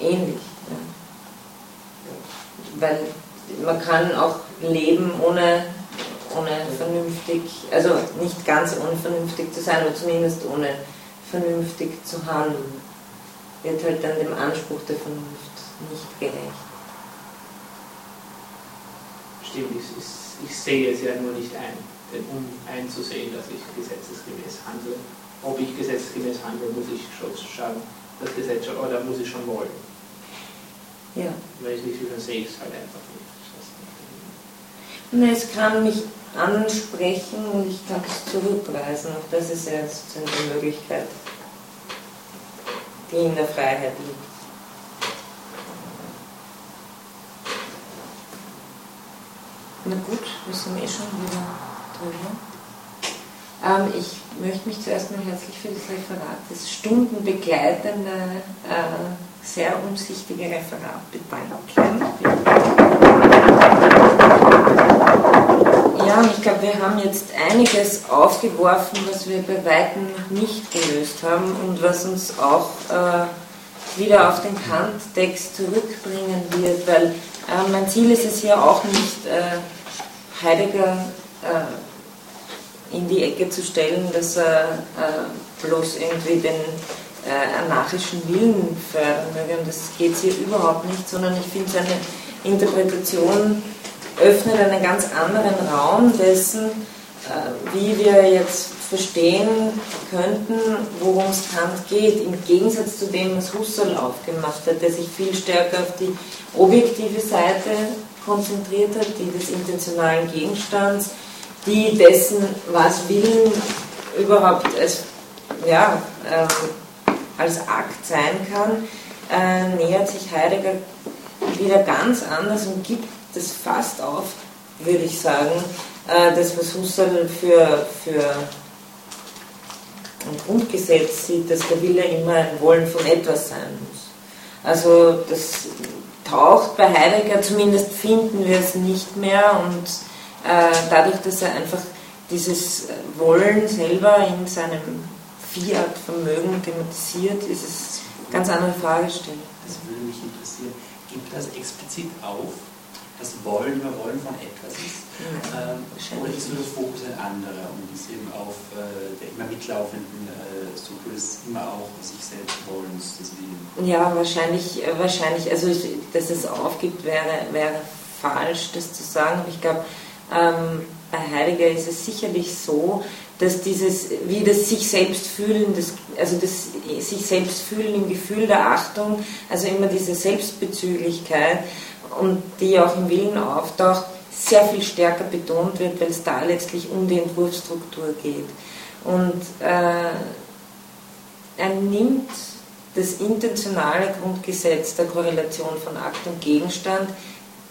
ähnlich. Ja. Weil man kann auch leben ohne, ohne vernünftig, also nicht ganz unvernünftig zu sein, aber zumindest ohne vernünftig zu handeln. Wird halt dann dem Anspruch der Vernunft nicht gerecht. Stimmt, es ist ich sehe es ja nur nicht ein. Denn um einzusehen, dass ich gesetzesgemäß handle, ob ich gesetzesgemäß handle, muss ich schon schauen, das Gesetz schon, oder muss ich schon wollen. Ja. Wenn ich nicht will, dann sehe ich es halt einfach nicht. Es kann mich ansprechen und ich kann es zurückweisen. Auch das ist ja sozusagen die Möglichkeit, die in der Freiheit liegt. Na gut, wir sind eh schon wieder drüber. Ähm, ich möchte mich zuerst mal herzlich für das Referat, das stundenbegleitende, äh, sehr umsichtige Referat bedanken. Ja, und ich glaube, wir haben jetzt einiges aufgeworfen, was wir bei Weitem nicht gelöst haben und was uns auch äh, wieder auf den Kant-Text zurückbringen wird, weil äh, mein Ziel ist es hier auch nicht, äh, Heidegger äh, in die Ecke zu stellen, dass er äh, bloß irgendwie den äh, anarchischen Willen fördern möge. Und das geht hier überhaupt nicht, sondern ich finde seine Interpretation öffnet einen ganz anderen Raum dessen, äh, wie wir jetzt verstehen könnten, worum es Kant geht, im Gegensatz zu dem, was Husserl aufgemacht hat, der sich viel stärker auf die objektive Seite konzentriert hat, die des intentionalen Gegenstands, die dessen, was Willen überhaupt als, ja, äh, als Akt sein kann, äh, nähert sich Heidegger wieder ganz anders und gibt das fast auf, würde ich sagen, äh, das, was Husserl für, für ein Grundgesetz sieht, dass der Wille immer ein Wollen von etwas sein muss. Also das taucht bei Heidegger, zumindest finden wir es nicht mehr und äh, dadurch, dass er einfach dieses Wollen selber in seinem Fiat-Vermögen thematisiert, ist es eine ganz andere Fragestellung. Das würde mich interessieren. Gibt das explizit auf, das Wollen über Wollen von etwas ist? Ähm, oder ist nur das Fokus ein anderer und ist eben auf äh, der immer mitlaufenden äh, Struktur des immer auch sich selbst Wollens, des Willens? Ja, wahrscheinlich, äh, wahrscheinlich, also ich, dass es aufgibt, wäre, wäre falsch, das zu sagen. Aber ich glaube, ähm, bei Heidegger ist es sicherlich so, dass dieses, wie das sich selbst fühlen, das, also das sich selbst fühlen im Gefühl der Achtung, also immer diese Selbstbezüglichkeit und die auch im Willen auftaucht, sehr viel stärker betont wird, weil es da letztlich um die Entwurfsstruktur geht. Und äh, er nimmt das intentionale Grundgesetz der Korrelation von Akt und Gegenstand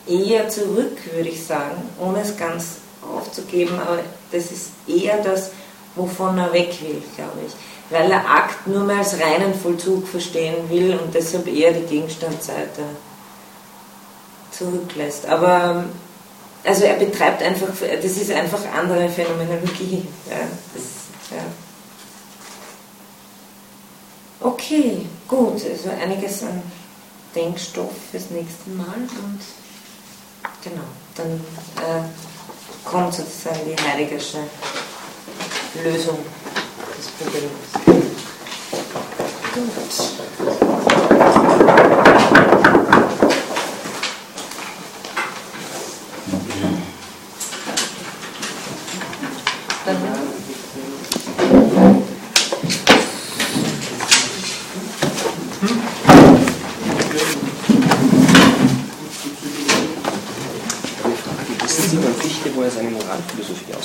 eher zurück, würde ich sagen, ohne es ganz aufzugeben, aber das ist eher das, wovon er weg will, glaube ich. Weil er Akt nur mehr als reinen Vollzug verstehen will und deshalb eher die Gegenstandsseite zurücklässt. Aber also er betreibt einfach, das ist einfach andere Phänomenologie. Ja, das, ja. Okay, gut, also einiges an Denkstoff fürs nächste Mal und genau, dann äh, kommt sozusagen die heiligersche Lösung des Problems. Gut.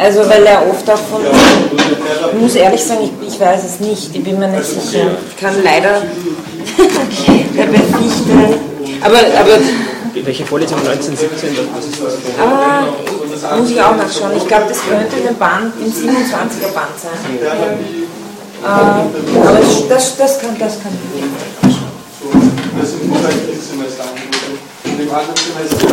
Also weil er oft auch von, ich muss ehrlich sagen, ich, ich weiß es nicht, ich bin mir nicht sicher. Ich kann leider [laughs] der Fichte, aber, aber welche Vorlesung 1917? Was ist das? Ah, muss ich auch nachschauen. Ich glaube, das könnte in dem Band, im 27er Band sein. Äh, aber das, das kann, das kann ich. Das sind vielleicht Semester. In dem anderen Semester